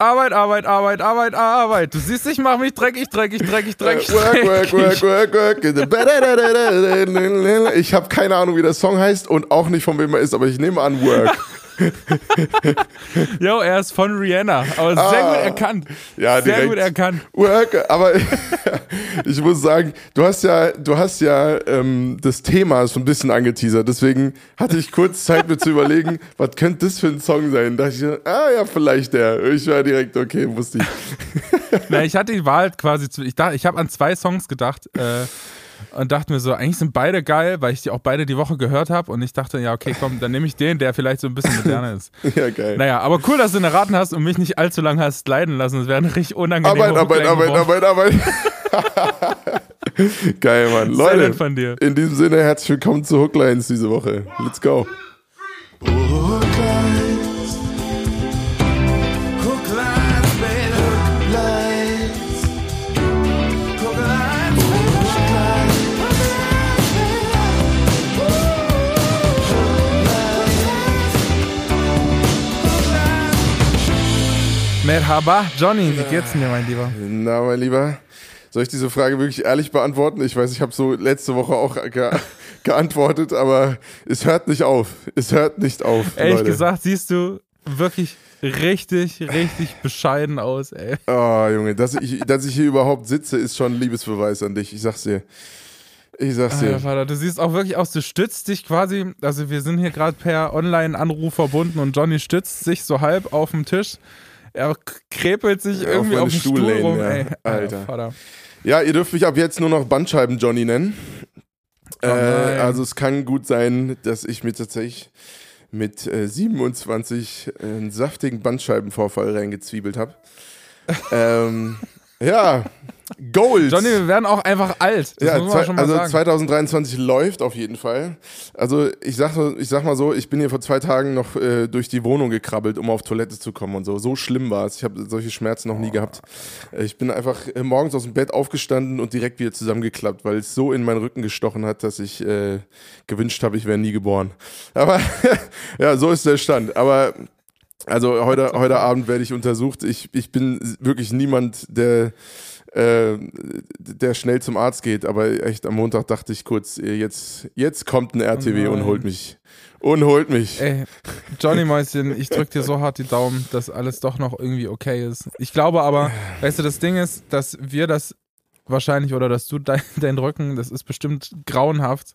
Arbeit, Arbeit, Arbeit, Arbeit, Arbeit. Du siehst, ich mach mich dreckig, dreckig, dreckig, dreckig. Work, work, work, work, work. Ich habe keine Ahnung, wie der Song heißt und auch nicht von wem er ist, aber ich nehme an Work. Jo, er ist von Rihanna, aber sehr Ah. gut erkannt. Ja, sehr direkt. gut erkannt. Work, aber ich muss sagen, du hast ja, du hast ja ähm, das Thema so ein bisschen angeteasert, deswegen hatte ich kurz Zeit mir zu überlegen, was könnte das für ein Song sein? Da dachte ich, ah ja, vielleicht der. Ich war direkt, okay, wusste ich. Na, ich hatte die Wahl quasi zu. Ich, dachte, ich habe an zwei Songs gedacht äh, und dachte mir so, eigentlich sind beide geil, weil ich die auch beide die Woche gehört habe. Und ich dachte, ja, okay, komm, dann nehme ich den, der vielleicht so ein bisschen moderner ist. Ja, geil. Naja, aber cool, dass du ihn erraten hast und mich nicht allzu lange hast leiden lassen. Das wäre eine richtig unangenehme Arbeit, Arbeit, Arbeit. Arbeit, Arbeit. Geil, Mann. Leute, von dir. in diesem Sinne herzlich willkommen zu Hooklines diese Woche. Let's go. Hooklines. Merhaba, Johnny, wie geht's denn dir, mein Lieber? Na, mein Lieber, soll ich diese Frage wirklich ehrlich beantworten? Ich weiß, ich habe so letzte Woche auch ge geantwortet, aber es hört nicht auf. Es hört nicht auf. Ehrlich Leute. gesagt, siehst du wirklich richtig, richtig bescheiden aus, ey. Oh, Junge, dass ich, dass ich hier überhaupt sitze, ist schon ein Liebesbeweis an dich. Ich sag's dir. Ich sag's Alter, dir. Vater, du siehst auch wirklich aus, du stützt dich quasi, also wir sind hier gerade per Online-Anruf verbunden und Johnny stützt sich so halb auf dem Tisch. Er krepelt sich Ja, irgendwie auf auf, dem Stuhl Stuhllehnen, rum, ja. ey. Alter. Vater. Ja, ihr dürft mich ab jetzt nur noch Bandscheiben Johnny nennen. äh, Oh nein. also es kann gut sein, dass ich mir tatsächlich mit äh, 27 einen saftigen Bandscheibenvorfall reingezwiebelt habe. ähm, ja, Gold. Johnny, wir werden auch einfach alt. Das ja, zwei, also sagen. 2023 läuft auf jeden Fall. Also ich sag, ich sag mal so, ich bin hier vor zwei Tagen noch äh, durch die Wohnung gekrabbelt, um auf Toilette zu kommen und so. So schlimm war es. Ich habe solche Schmerzen noch nie gehabt. Äh, Ich bin einfach äh, morgens aus dem Bett aufgestanden und direkt wieder zusammengeklappt, weil es so in meinen Rücken gestochen hat, dass ich äh, gewünscht habe, ich wäre nie geboren. Aber ja, so ist der Stand. Aber also heute, heute Abend werde ich untersucht. Ich, ich bin wirklich niemand, der, äh, der schnell zum Arzt geht, aber echt am Montag dachte ich kurz, äh, jetzt, jetzt kommt ein RTW Oh und holt mich. Und holt mich. Ey, Johnny Mäuschen, ich drück dir so hart die Daumen, dass alles doch noch irgendwie okay ist. Ich glaube aber, weißt du, das Ding ist, dass wir das wahrscheinlich oder dass du dein, dein Rücken, das ist bestimmt grauenhaft.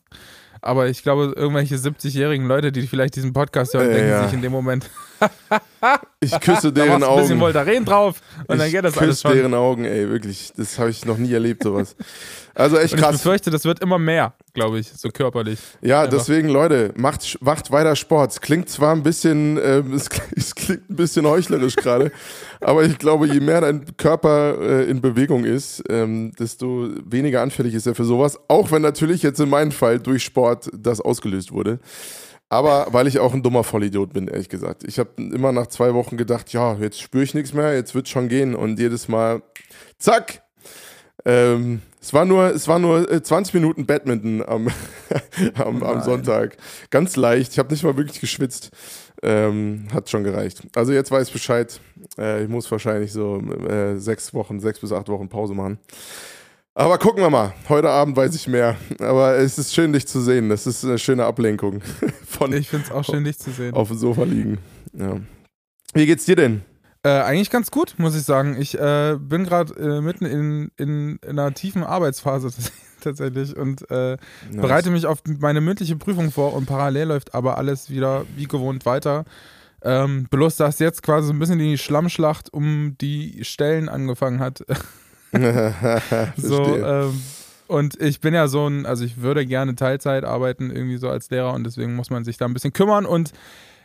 Aber ich glaube, irgendwelche 70-jährigen Leute, die vielleicht diesen Podcast hören, Äh, denken ja. sich in dem Moment, Ich küsse da deren machst du ein bisschen Augen. Voltaren drauf und dann ich geht das alles küsse schon. deren Augen, ey, wirklich. Das habe ich noch nie erlebt, sowas. Also echt Und ich krass. befürchte, das wird immer mehr, glaube ich, so körperlich. Ja, Einfach. deswegen, Leute, macht, macht weiter Sport. Es klingt zwar ein bisschen, ähm, es, klingt- es klingt ein bisschen heuchlerisch gerade, aber ich glaube, je mehr dein Körper äh, in Bewegung ist, ähm, desto weniger anfällig ist er für sowas. Auch wenn natürlich jetzt in meinem Fall durch Sport das ausgelöst wurde. Aber weil ich auch ein dummer Vollidiot bin, ehrlich gesagt. Ich habe immer nach zwei Wochen gedacht, ja, jetzt spüre ich nichts mehr, jetzt wird schon gehen. Und jedes Mal, zack, ähm, es war nur, es war nur äh, 20 Minuten Badminton am, am, am. Sonntag. Ganz leicht. Ich habe nicht mal wirklich geschwitzt. Ähm, hat schon gereicht. Also jetzt weiß ich Bescheid. Äh, ich muss wahrscheinlich so äh, sechs Wochen, sechs bis acht Wochen Pause machen. Aber gucken wir mal. Heute Abend weiß ich mehr. Aber es ist schön, dich zu sehen. Das ist eine schöne Ablenkung von Ich finde es auch schön, dich zu sehen. auf dem Sofa liegen. Ja. Wie geht's dir denn? Äh, eigentlich ganz gut, muss ich sagen. Ich äh, bin gerade äh, mitten in, in, in einer tiefen Arbeitsphase tatsächlich und äh, Nice. bereite mich auf meine mündliche Prüfung vor und parallel läuft aber alles wieder wie gewohnt weiter. Ähm, bloß, dass jetzt quasi so ein bisschen die Schlammschlacht um die Stellen angefangen hat. so, ähm, und ich bin ja so ein, also ich würde gerne Teilzeit arbeiten, irgendwie so als Lehrer und deswegen muss man sich da ein bisschen kümmern und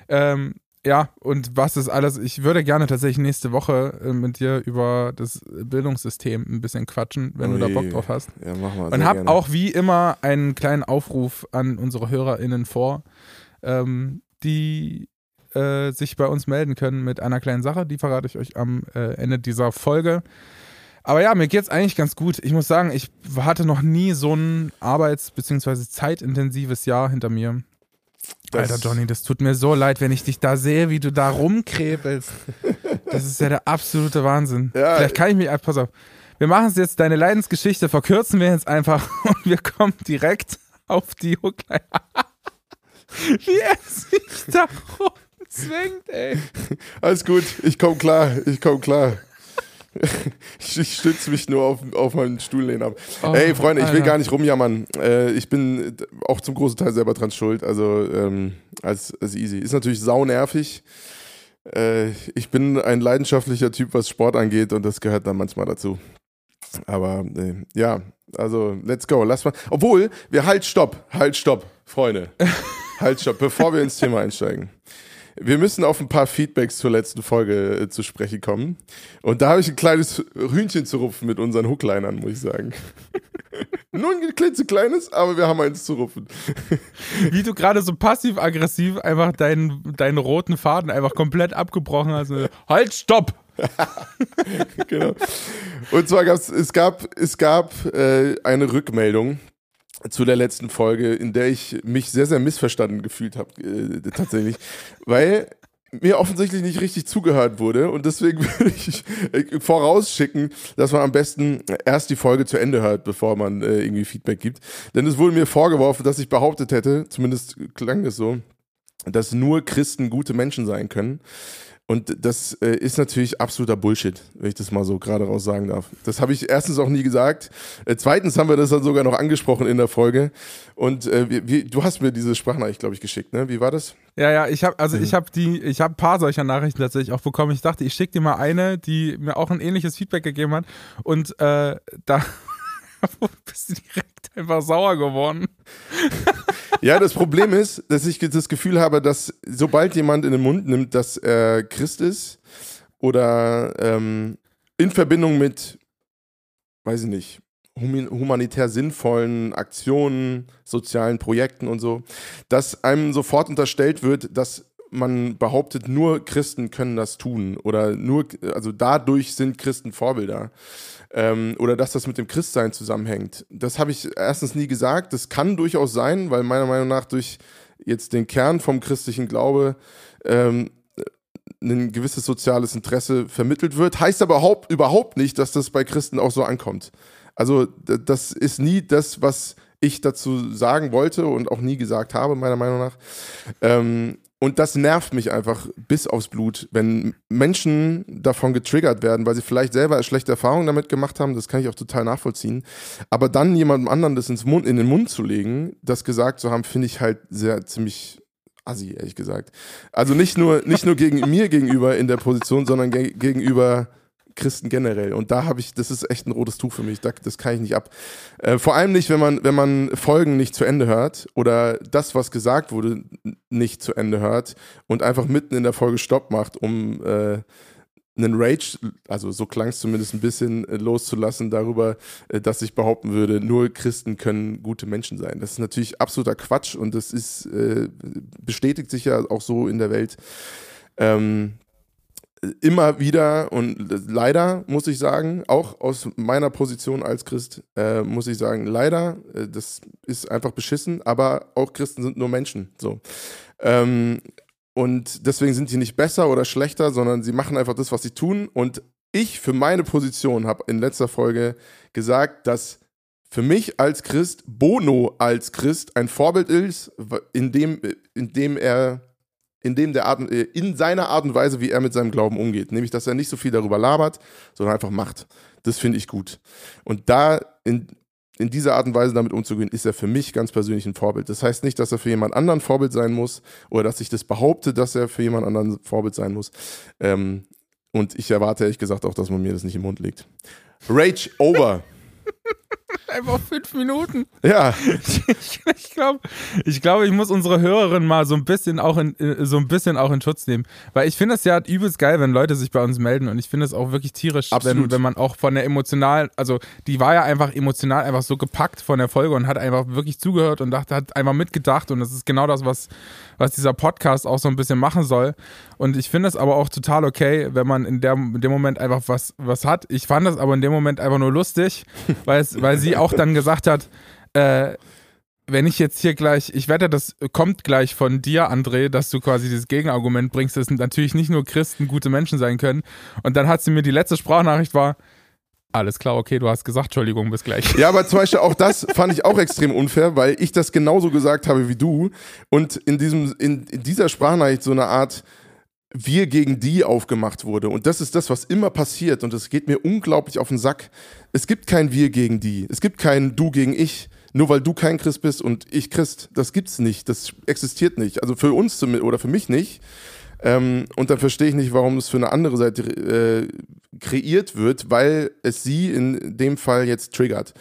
ähm, ja, und was ist alles? Ich würde gerne tatsächlich nächste Woche äh, mit dir über das Bildungssystem ein bisschen quatschen, wenn du da Bock Ui. drauf hast. Ja, mach mal. Und habe auch wie immer einen kleinen Aufruf an unsere HörerInnen vor, ähm, die äh, sich bei uns melden können mit einer kleinen Sache. Die verrate ich euch am äh, Ende dieser Folge. Aber ja, mir geht's eigentlich ganz gut. Ich muss sagen, ich hatte noch nie so ein arbeits- bzw. zeitintensives Jahr hinter mir. Das- Alter Johnny, das tut mir so leid, wenn ich dich da sehe, wie du da rumkrebelst. Das ist ja der absolute Wahnsinn. Ja. Vielleicht kann ich mich, pass auf. Wir machen es jetzt, deine Leidensgeschichte verkürzen wir jetzt einfach und wir kommen direkt auf die Hookline. Wie er sich da rumzwängt, ey. Alles gut, ich komme klar, ich komme klar. Ich, stütze mich nur auf, auf meinen Stuhllehnen ab. Oh, Ey, Freunde, ich will Alter. gar nicht rumjammern. Äh, ich bin auch zum großen Teil selber dran schuld. Also, ähm, als, als easy. Ist natürlich saunervig. Äh, ich bin ein leidenschaftlicher Typ, was Sport angeht und das gehört dann manchmal dazu. Aber äh, ja, also let's go. Lass mal. Obwohl, wir halt stopp, halt stopp, Freunde. halt stopp, bevor wir ins Thema einsteigen. Wir müssen auf ein paar Feedbacks zur letzten Folge äh, zu sprechen kommen. Und da habe ich ein kleines Hühnchen zu rupfen mit unseren Hooklinern, muss ich sagen. Nur ein klitzekleines, aber wir haben eins zu rupfen. Wie du gerade so passiv-aggressiv einfach deinen, deinen roten Faden einfach komplett abgebrochen hast. Halt, stopp! genau. Und zwar gab's, es gab es gab äh, eine Rückmeldung zu der letzten Folge, in der ich mich sehr, sehr missverstanden gefühlt habe, äh, tatsächlich, weil mir offensichtlich nicht richtig zugehört wurde und deswegen würde ich äh, vorausschicken, dass man am besten erst die Folge zu Ende hört, bevor man äh, irgendwie Feedback gibt. Denn es wurde mir vorgeworfen, dass ich behauptet hätte, zumindest klang es so, dass nur Christen gute Menschen sein können. Und das äh, ist natürlich absoluter Bullshit, wenn ich das mal so gerade raus sagen darf. Das habe ich erstens auch nie gesagt. Äh, zweitens haben wir das dann sogar noch angesprochen in der Folge. Und äh, wie, wie, du hast mir diese Sprachnachricht, glaube ich, geschickt, ne? Wie war das? Ja, ja, ich habe also Mhm. ich habe die ich habe ein paar solcher Nachrichten tatsächlich auch bekommen. Ich dachte, ich schicke dir mal eine, die mir auch ein ähnliches Feedback gegeben hat und äh, da bist du direkt einfach sauer geworden. Ja, das Problem ist, dass ich das Gefühl habe, dass sobald jemand in den Mund nimmt, dass er Christ ist oder ähm, in Verbindung mit, weiß ich nicht, humanitär sinnvollen Aktionen, sozialen Projekten und so, dass einem sofort unterstellt wird, dass man behauptet, nur Christen können das tun oder nur, also dadurch sind Christen Vorbilder ähm, oder dass das mit dem Christsein zusammenhängt. Das habe ich erstens nie gesagt. Das kann durchaus sein, weil meiner Meinung nach durch jetzt den Kern vom christlichen Glaube ähm, ein gewisses soziales Interesse vermittelt wird. Heißt aber überhaupt, nicht, dass das bei Christen auch so ankommt. Also das ist nie das, was ich dazu sagen wollte und auch nie gesagt habe, meiner Meinung nach. Ähm, und das nervt mich einfach bis aufs Blut, wenn Menschen davon getriggert werden, weil sie vielleicht selber schlechte Erfahrungen damit gemacht haben, das kann ich auch total nachvollziehen. Aber dann jemandem anderen das ins Mund, in den Mund zu legen, das gesagt zu haben, finde ich halt sehr ziemlich assi, ehrlich gesagt. Also nicht nur, nicht nur gegen mir gegenüber in der Position, sondern ge gegenüber Christen generell. Und da habe ich, das ist echt ein rotes Tuch für mich. Da, das kann ich nicht ab. Äh, vor allem nicht, wenn man, wenn man Folgen nicht zu Ende hört oder das, was gesagt wurde, nicht zu Ende hört und einfach mitten in der Folge Stopp macht, um äh, einen Rage, also so klang es zumindest ein bisschen, äh, loszulassen darüber, äh, dass ich behaupten würde, nur Christen können gute Menschen sein. Das ist natürlich absoluter Quatsch und das ist, äh, bestätigt sich ja auch so in der Welt. Ähm, immer wieder und leider muss ich sagen, auch aus meiner Position als Christ, äh, muss ich sagen, leider, äh, das ist einfach beschissen, aber auch Christen sind nur Menschen. So. Ähm, und deswegen sind die nicht besser oder schlechter, sondern sie machen einfach das, was sie tun. Und ich für meine Position habe in letzter Folge gesagt, dass für mich als Christ Bono als Christ ein Vorbild ist, in dem, in dem er in dem der Art, äh, in seiner Art und Weise, wie er mit seinem Glauben umgeht. Nämlich, dass er nicht so viel darüber labert, sondern einfach macht. Das finde ich gut. Und da in, in dieser Art und Weise damit umzugehen, ist er für mich ganz persönlich ein Vorbild. Das heißt nicht, dass er für jemand anderen Vorbild sein muss oder dass ich das behaupte, dass er für jemand anderen Vorbild sein muss. Ähm, und ich erwarte ehrlich gesagt auch, dass man mir das nicht im Mund legt. Rage over. Einfach fünf Minuten. Ja, Ich, ich glaube, ich, glaub, ich muss unsere Hörerin mal so ein bisschen auch in, äh, so ein bisschen auch in Schutz nehmen. Weil ich finde es ja übelst geil, wenn Leute sich bei uns melden und ich finde es auch wirklich tierisch, wenn, wenn man auch von der emotionalen, also die war ja einfach emotional einfach so gepackt von der Folge und hat einfach wirklich zugehört und dachte, hat einfach mitgedacht und das ist genau das, was, was dieser Podcast auch so ein bisschen machen soll. Und ich finde es aber auch total okay, wenn man in, der, in dem Moment einfach was, was hat. Ich fand das aber in dem Moment einfach nur lustig, weil, es, weil sie auch dann gesagt hat, äh, wenn ich jetzt hier gleich, ich wette, das kommt gleich von dir, André, dass du quasi dieses Gegenargument bringst, dass natürlich nicht nur Christen gute Menschen sein können. Und dann hat sie mir die letzte Sprachnachricht war, alles klar, okay, du hast gesagt, Entschuldigung, bis gleich. Ja, aber zum Beispiel auch das fand ich auch extrem unfair, weil ich das genauso gesagt habe wie du und in diesem, in, in dieser Sprachnachricht so eine Art wir gegen die aufgemacht wurde. Und das ist das, was immer passiert. Und es geht mir unglaublich auf den Sack. Es gibt kein wir gegen die. Es gibt kein du gegen ich. Nur weil du kein Christ bist und ich Christ. Das gibt's nicht. Das existiert nicht. Also für uns oder für mich nicht. Ähm, und dann verstehe ich nicht, warum es für eine andere Seite äh, kreiert wird, weil es sie in dem Fall jetzt triggert.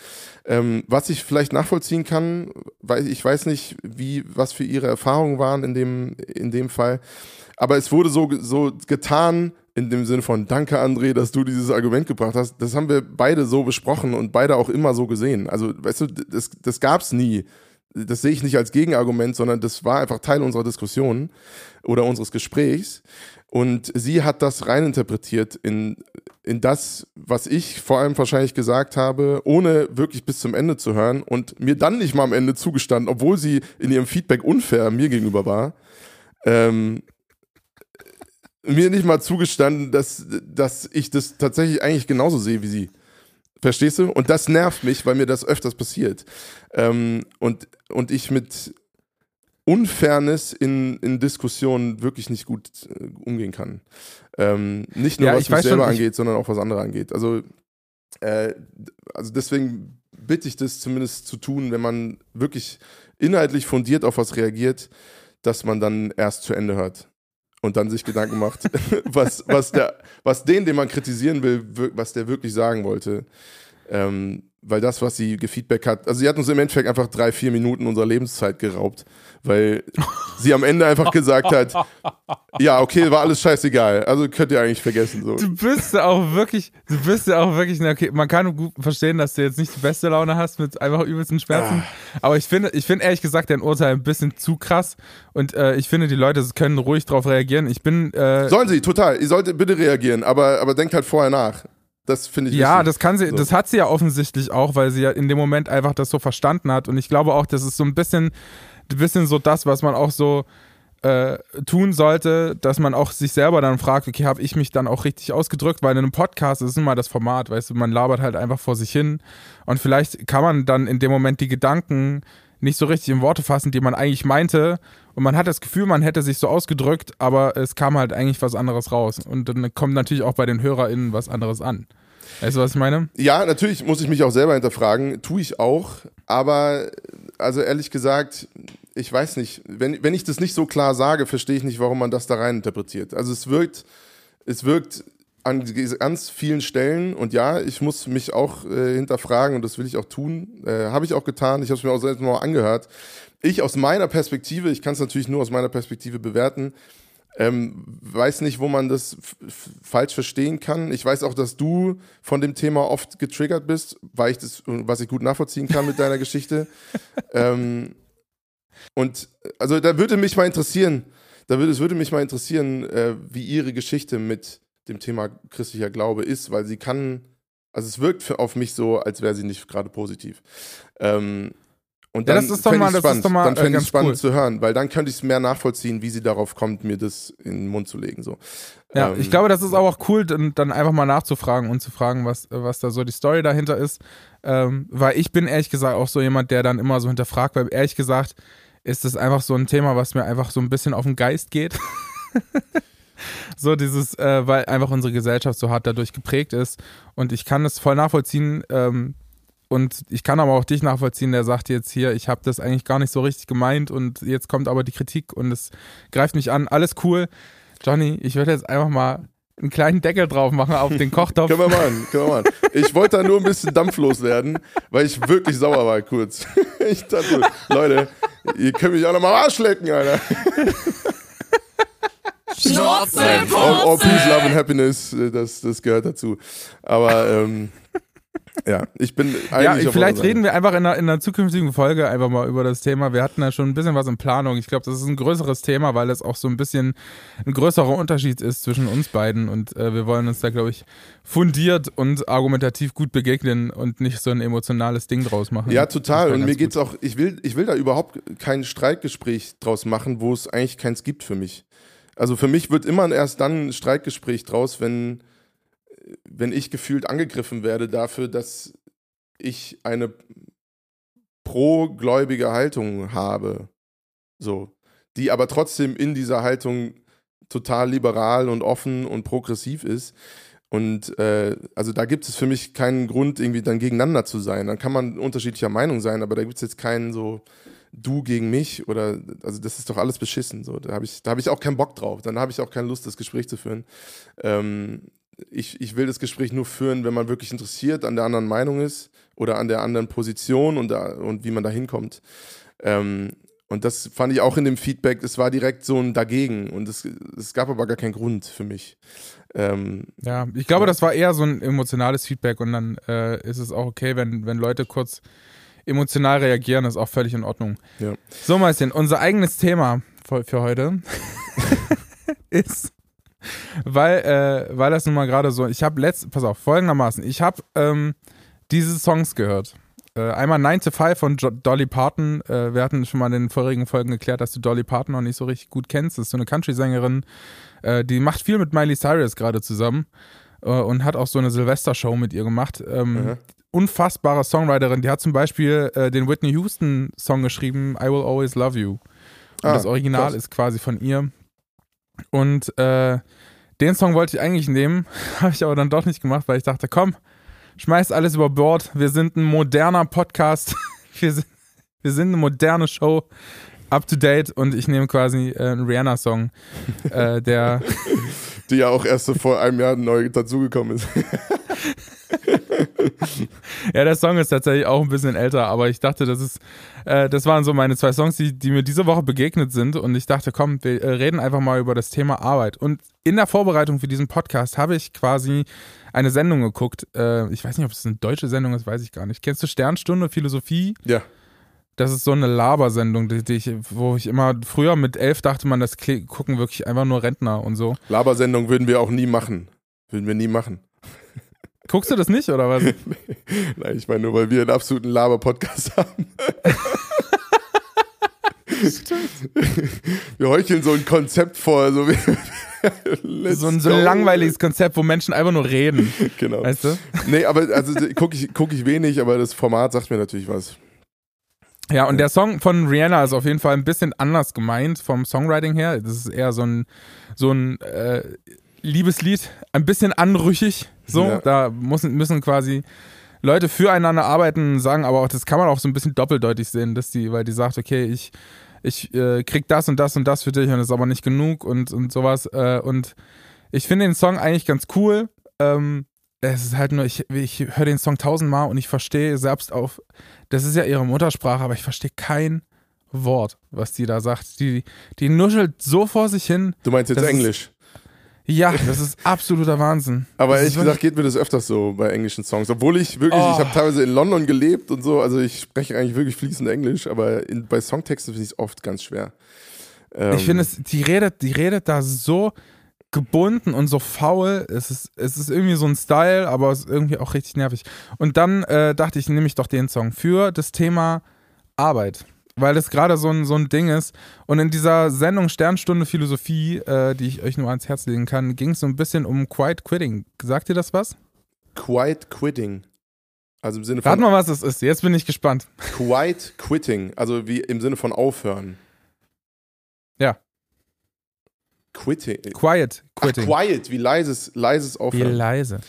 Ähm, was ich vielleicht nachvollziehen kann, weil ich weiß nicht, wie, was für ihre Erfahrungen waren in dem, in dem Fall. Aber es wurde so, so getan, in dem Sinne von Danke, André, dass du dieses Argument gebracht hast. Das haben wir beide so besprochen und beide auch immer so gesehen. Also, weißt du, das, das gab es nie. Das sehe ich nicht als Gegenargument, sondern das war einfach Teil unserer Diskussion oder unseres Gesprächs. Und sie hat das reininterpretiert in, in das, was ich vor allem wahrscheinlich gesagt habe, ohne wirklich bis zum Ende zu hören und mir dann nicht mal am Ende zugestanden, obwohl sie in ihrem Feedback unfair mir gegenüber war. Ähm, mir nicht mal zugestanden, dass, dass ich das tatsächlich eigentlich genauso sehe wie sie. Verstehst du? Und das nervt mich, weil mir das öfters passiert. Ähm, und, und ich mit Unfairness in, in Diskussionen wirklich nicht gut äh, umgehen kann. Ähm, nicht nur Ja, was ich mich selber schon, angeht, sondern auch was andere angeht. Also, äh, also deswegen bitte ich das zumindest zu tun, wenn man wirklich inhaltlich fundiert auf was reagiert, dass man dann erst zu Ende hört und dann sich Gedanken macht, was, was, der, was den, den man kritisieren will, was der wirklich sagen wollte. Ähm, weil das, was sie gefeedback hat, also sie hat uns im Endeffekt einfach drei, vier Minuten unserer Lebenszeit geraubt, weil sie am Ende einfach gesagt hat, ja, okay, war alles scheißegal, also könnt ihr eigentlich vergessen. So. Du bist ja auch wirklich, du bist ja auch wirklich, okay, man kann gut verstehen, dass du jetzt nicht die beste Laune hast mit einfach übelsten Schmerzen. Aber ich finde, ich finde ehrlich gesagt dein Urteil ein bisschen zu krass. Und äh, ich finde, die Leute können ruhig drauf reagieren. Ich bin, äh, Sollen sie, total, ihr solltet bitte reagieren, aber, aber denkt halt vorher nach. Das finde ich Ja, wichtig. das kann sie, So. das hat sie ja offensichtlich auch, weil sie ja in dem Moment einfach das so verstanden hat. Und ich glaube auch, das ist so ein bisschen, bisschen so das, was man auch so äh, tun sollte, dass man auch sich selber dann fragt, okay, habe ich mich dann auch richtig ausgedrückt? Weil in einem Podcast ist immer das Format, weißt du, man labert halt einfach vor sich hin. Und vielleicht kann man dann in dem Moment die Gedanken nicht so richtig in Worte fassen, die man eigentlich meinte. Und man hat das Gefühl, man hätte sich so ausgedrückt, aber es kam halt eigentlich was anderes raus. Und dann kommt natürlich auch bei den HörerInnen was anderes an. Weißt du, was ich meine? Ja, natürlich muss ich mich auch selber hinterfragen, tue ich auch, aber also ehrlich gesagt, ich weiß nicht, wenn, wenn ich das nicht so klar sage, verstehe ich nicht, warum man das da rein interpretiert. Also es wirkt, es wirkt an ganz vielen Stellen und ja, ich muss mich auch äh, hinterfragen und das will ich auch tun, äh, habe ich auch getan, ich habe es mir auch selbst mal angehört. Ich aus meiner Perspektive, ich kann es natürlich nur aus meiner Perspektive bewerten, ähm, weiß nicht, wo man das falsch verstehen kann. Ich weiß auch, dass du von dem Thema oft getriggert bist, weil ich das, was ich gut nachvollziehen kann mit deiner Geschichte. Ähm, und also da würde mich mal interessieren, da würde es würde mich mal interessieren, äh, wie ihre Geschichte mit dem Thema christlicher Glaube ist, weil sie kann, also es wirkt für, auf mich so, als wäre sie nicht gerade positiv. Ähm, und Ja, dann das ist doch mal- das ist doch mal, dann äh, fände ich ganz es spannend cool. zu hören, weil dann könnte ich es mehr nachvollziehen, wie sie darauf kommt, mir das in den Mund zu legen. So. Ja, Ähm, ich glaube, das ist auch cool, dann, dann einfach mal nachzufragen und zu fragen, was, was da so die Story dahinter ist. Ähm, weil ich bin ehrlich gesagt auch so jemand, der dann immer so hinterfragt, weil ehrlich gesagt ist das einfach so ein Thema, was mir einfach so ein bisschen auf den Geist geht. so dieses, äh, weil einfach unsere Gesellschaft so hart dadurch geprägt ist. Und ich kann das voll nachvollziehen. Ähm, und ich kann aber auch dich nachvollziehen, der sagt jetzt hier, ich habe das eigentlich gar nicht so richtig gemeint und jetzt kommt aber die Kritik und es greift mich an. Alles cool. Johnny, ich würde jetzt einfach mal einen kleinen Deckel drauf machen auf den Kochtopf. Können wir machen, können wir machen. Ich wollte da nur ein bisschen dampflos werden, weil ich wirklich sauer war kurz. Ich dachte, Leute, ihr könnt mich auch noch mal Arsch lecken, Alter. Schnauze, All, all peace, love and happiness, äh, das, das gehört dazu. Aber ähm, Ja, ich bin eigentlich Ja, vielleicht reden wir einfach in einer, in einer zukünftigen Folge einfach mal über das Thema. Wir hatten ja schon ein bisschen was in Planung. Ich glaube, das ist ein größeres Thema, weil es auch so ein bisschen ein größerer Unterschied ist zwischen uns beiden und äh, wir wollen uns da, glaube ich, fundiert und argumentativ gut begegnen und nicht so ein emotionales Ding draus machen. Ja, total. Und mir geht's gut. auch, ich will, ich will da überhaupt kein Streitgespräch draus machen, wo es eigentlich keins gibt für mich. Also für mich wird immer erst dann ein Streitgespräch draus, wenn, wenn ich gefühlt angegriffen werde dafür, dass ich eine pro-gläubige Haltung habe. So. Die aber trotzdem in dieser Haltung total liberal und offen und progressiv ist. Und äh, also da gibt es für mich keinen Grund, irgendwie dann gegeneinander zu sein. Dann kann man unterschiedlicher Meinung sein, aber da gibt es jetzt keinen so du gegen mich oder also das ist doch alles beschissen. So, da habe ich, da habe ich auch keinen Bock drauf. Dann habe ich auch keine Lust, das Gespräch zu führen. Ähm, ich, ich will das Gespräch nur führen, wenn man wirklich interessiert an der anderen Meinung ist oder an der anderen Position und, da, und wie man da hinkommt. Ähm, und das fand ich auch in dem Feedback, es war direkt so ein Dagegen und es, es gab aber gar keinen Grund für mich. Ähm, Ja, ich glaube, das war eher so ein emotionales Feedback und dann äh, ist es auch okay, wenn, wenn Leute kurz emotional reagieren, ist auch völlig in Ordnung. Ja. So, Mäuschen, unser eigenes Thema für, heute ist, weil, äh, weil das nun mal gerade so, ich habe letzt, pass auf, folgendermaßen, ich habe ähm, diese Songs gehört. Äh, einmal 9 to 5 von jo Dolly Parton. Äh, wir hatten schon mal in den vorigen Folgen geklärt, dass du Dolly Parton noch nicht so richtig gut kennst. Das ist so eine Country-Sängerin, äh, die macht viel mit Miley Cyrus gerade zusammen äh, und hat auch so eine Silvester-Show mit ihr gemacht. Ähm, Mhm. Unfassbare Songwriterin. Die hat zum Beispiel äh, den Whitney Houston-Song geschrieben, I Will Always Love You. Und Ah, das Original krass. ist quasi von ihr. Und äh, den Song wollte ich eigentlich nehmen, habe ich aber dann doch nicht gemacht, weil ich dachte, komm, schmeiß alles über Bord. Wir sind ein moderner Podcast. Wir sind, wir sind eine moderne Show. Up to date und ich nehme quasi äh, einen Rihanna-Song, äh, der die ja auch erst so vor einem Jahr neu dazugekommen ist. Ja, der Song ist tatsächlich auch ein bisschen älter, aber ich dachte, das ist, äh, das waren so meine zwei Songs, die, die mir diese Woche begegnet sind und ich dachte, komm, wir äh, reden einfach mal über das Thema Arbeit. Und in der Vorbereitung für diesen Podcast habe ich quasi eine Sendung geguckt. Äh, ich weiß nicht, ob es eine deutsche Sendung ist, weiß ich gar nicht. Kennst du Sternstunde Philosophie? Ja. Das ist so eine Labersendung, die, die ich, wo ich immer früher mit elf dachte man, das gucken wirklich einfach nur Rentner und so. Labersendung würden wir auch nie machen. Würden wir nie machen. Guckst du das nicht oder was? Nein, ich meine nur, weil wir einen absoluten Laber-Podcast haben. wir heucheln so ein Konzept vor. So, So ein, so ein langweiliges Konzept, wo Menschen einfach nur reden. Genau. Weißt du? Nee, aber also gucke ich, guck ich wenig, aber das Format sagt mir natürlich was. Ja, und der Song von Rihanna ist auf jeden Fall ein bisschen anders gemeint vom Songwriting her. Das ist eher so ein, so ein äh, Liebeslied, ein bisschen anrüchig. So, Ja. da müssen, müssen quasi Leute füreinander arbeiten, sagen aber auch, das kann man auch so ein bisschen doppeldeutig sehen, dass die, weil die sagt, okay, ich, ich äh, krieg das und das und das für dich und das ist aber nicht genug und, und sowas. Äh, und ich finde den Song eigentlich ganz cool. Ähm, es ist halt nur, ich, ich höre den Song tausendmal und ich verstehe selbst auf, das ist ja ihre Muttersprache, aber ich verstehe kein Wort, was die da sagt. Die, die nuschelt so vor sich hin. Du meinst jetzt Das ist- Englisch. Ja, das ist absoluter Wahnsinn. Aber das ehrlich gesagt geht mir das öfters so bei englischen Songs. Obwohl ich wirklich, Oh. ich habe teilweise in London gelebt und so, also ich spreche eigentlich wirklich fließend Englisch, aber in, bei Songtexten finde ich es oft ganz schwer. Ähm, Ich finde es, die redet, die redet da so gebunden und so faul. Es ist, es ist irgendwie so ein Style, aber es ist irgendwie auch richtig nervig. Und dann äh, dachte ich, nehme ich doch den Song für das Thema Arbeit. Weil das gerade so ein, so ein Ding ist. Und in dieser Sendung Sternstunde Philosophie, äh, die ich euch nur ans Herz legen kann, ging es so ein bisschen um Quiet Quitting. Sagt ihr das was? Quiet Quitting. Also im Sinne von Rat mal, was das ist. Jetzt bin ich gespannt. Quiet Quitting, also wie im Sinne von aufhören. Ja. Quitting. Quiet Ach, Quitting. quiet, wie leises, leises Wie Aufhören. leise.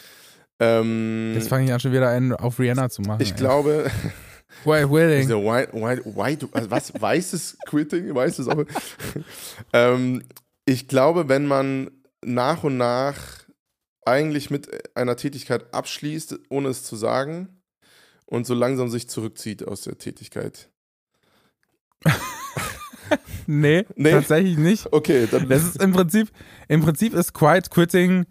ähm, Jetzt fange ich an, schon wieder einen auf Rihanna zu machen. ich ey. glaube, Quiet Quitting. diese white, white, white, also was, weißes Quitting, weißes Aufhören. ähm, ich glaube, wenn man nach und nach eigentlich mit einer Tätigkeit abschließt, ohne es zu sagen, und so langsam sich zurückzieht aus der Tätigkeit. Nee, Nee. tatsächlich nicht. Okay, dann Das ist im Prinzip, im Prinzip ist Quiet Quitting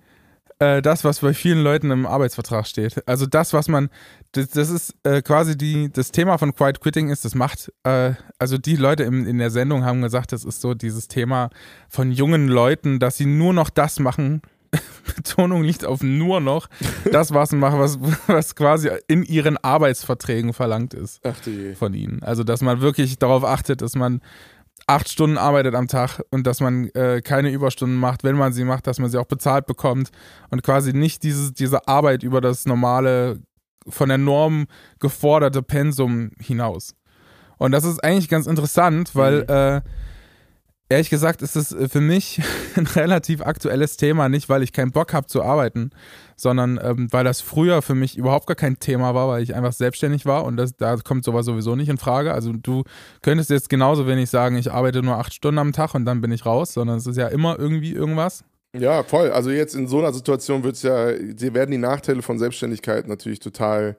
äh, das, was bei vielen Leuten im Arbeitsvertrag steht. Also das, was man, das, das ist äh, quasi die, das Thema von Quiet Quitting ist, das macht, äh, also die Leute im, in der Sendung haben gesagt, das ist so dieses Thema von jungen Leuten, dass sie nur noch das machen. Betonung liegt auf nur noch das, was machen, was, was quasi in ihren Arbeitsverträgen verlangt ist Ach du je. von ihnen. Also, dass man wirklich darauf achtet, dass man acht Stunden arbeitet am Tag und dass man äh, keine Überstunden macht, wenn man sie macht, dass man sie auch bezahlt bekommt und quasi nicht dieses, diese Arbeit über das normale, von der Norm geforderte Pensum hinaus. Und das ist eigentlich ganz interessant, weil äh, ehrlich gesagt ist es für mich ein relativ aktuelles Thema, nicht weil ich keinen Bock habe zu arbeiten, sondern ähm, weil das früher für mich überhaupt gar kein Thema war, weil ich einfach selbstständig war und das, da kommt sowas sowieso nicht in Frage. Also du könntest jetzt genauso wenig sagen, ich arbeite nur acht Stunden am Tag und dann bin ich raus, sondern es ist ja immer irgendwie irgendwas. Ja, voll. Also jetzt in so einer Situation wird's ja, dir werden die Nachteile von Selbstständigkeit natürlich total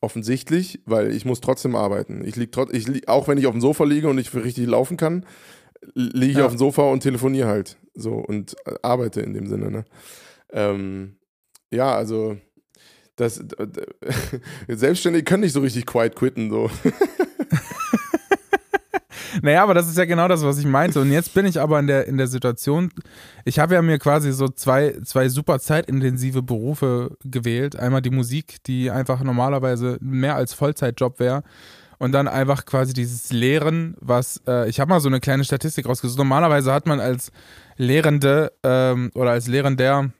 offensichtlich, weil ich muss trotzdem arbeiten. Ich lieg trotz, ich lieg, auch wenn ich auf dem Sofa liege und nicht richtig laufen kann, liege ich Ja. auf dem Sofa und telefoniere halt so und äh, arbeite in dem Sinne. Ne? Ähm, ja, also das Selbstständige können nicht so richtig quiet quitten so. Naja, aber das ist ja genau das, was ich meinte. Und jetzt bin ich aber in der, in der Situation, ich habe ja mir quasi so zwei, zwei super zeitintensive Berufe gewählt. Einmal die Musik, die einfach normalerweise mehr als Vollzeitjob wäre. Und dann einfach quasi dieses Lehren, was, äh, ich habe mal so eine kleine Statistik rausgesucht. Normalerweise hat man als Lehrende ähm, oder als Lehrender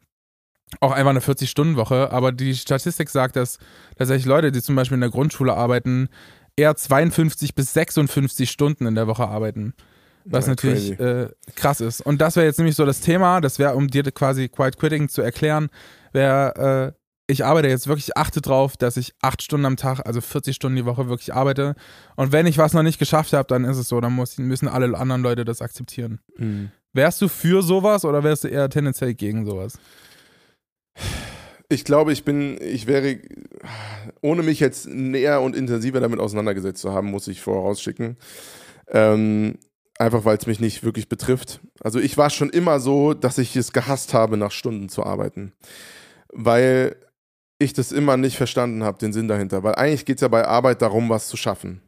auch einfach eine 40-Stunden-Woche, aber die Statistik sagt, dass tatsächlich Leute, die zum Beispiel in der Grundschule arbeiten, eher 52 bis 56 Stunden in der Woche arbeiten. Was Ja, natürlich äh, krass ist. Und das wäre jetzt nämlich so das Thema, das wäre, um dir quasi Quiet Quitting zu erklären, wäre, äh, ich arbeite jetzt wirklich, achte drauf, dass ich acht Stunden am Tag, also 40 Stunden die Woche wirklich arbeite. Und wenn ich was noch nicht geschafft habe, dann ist es so, dann muss, müssen alle anderen Leute das akzeptieren. Wärst du für sowas oder wärst du eher tendenziell gegen sowas? Ich glaube, ich bin, ich wäre, ohne mich jetzt näher und intensiver damit auseinandergesetzt zu haben, muss ich vorausschicken. Ähm, einfach weil es mich nicht wirklich betrifft. Also ich war schon immer so, dass ich es gehasst habe, nach Stunden zu arbeiten. Weil ich das immer nicht verstanden habe, den Sinn dahinter. Weil eigentlich geht es ja bei Arbeit darum, was zu schaffen.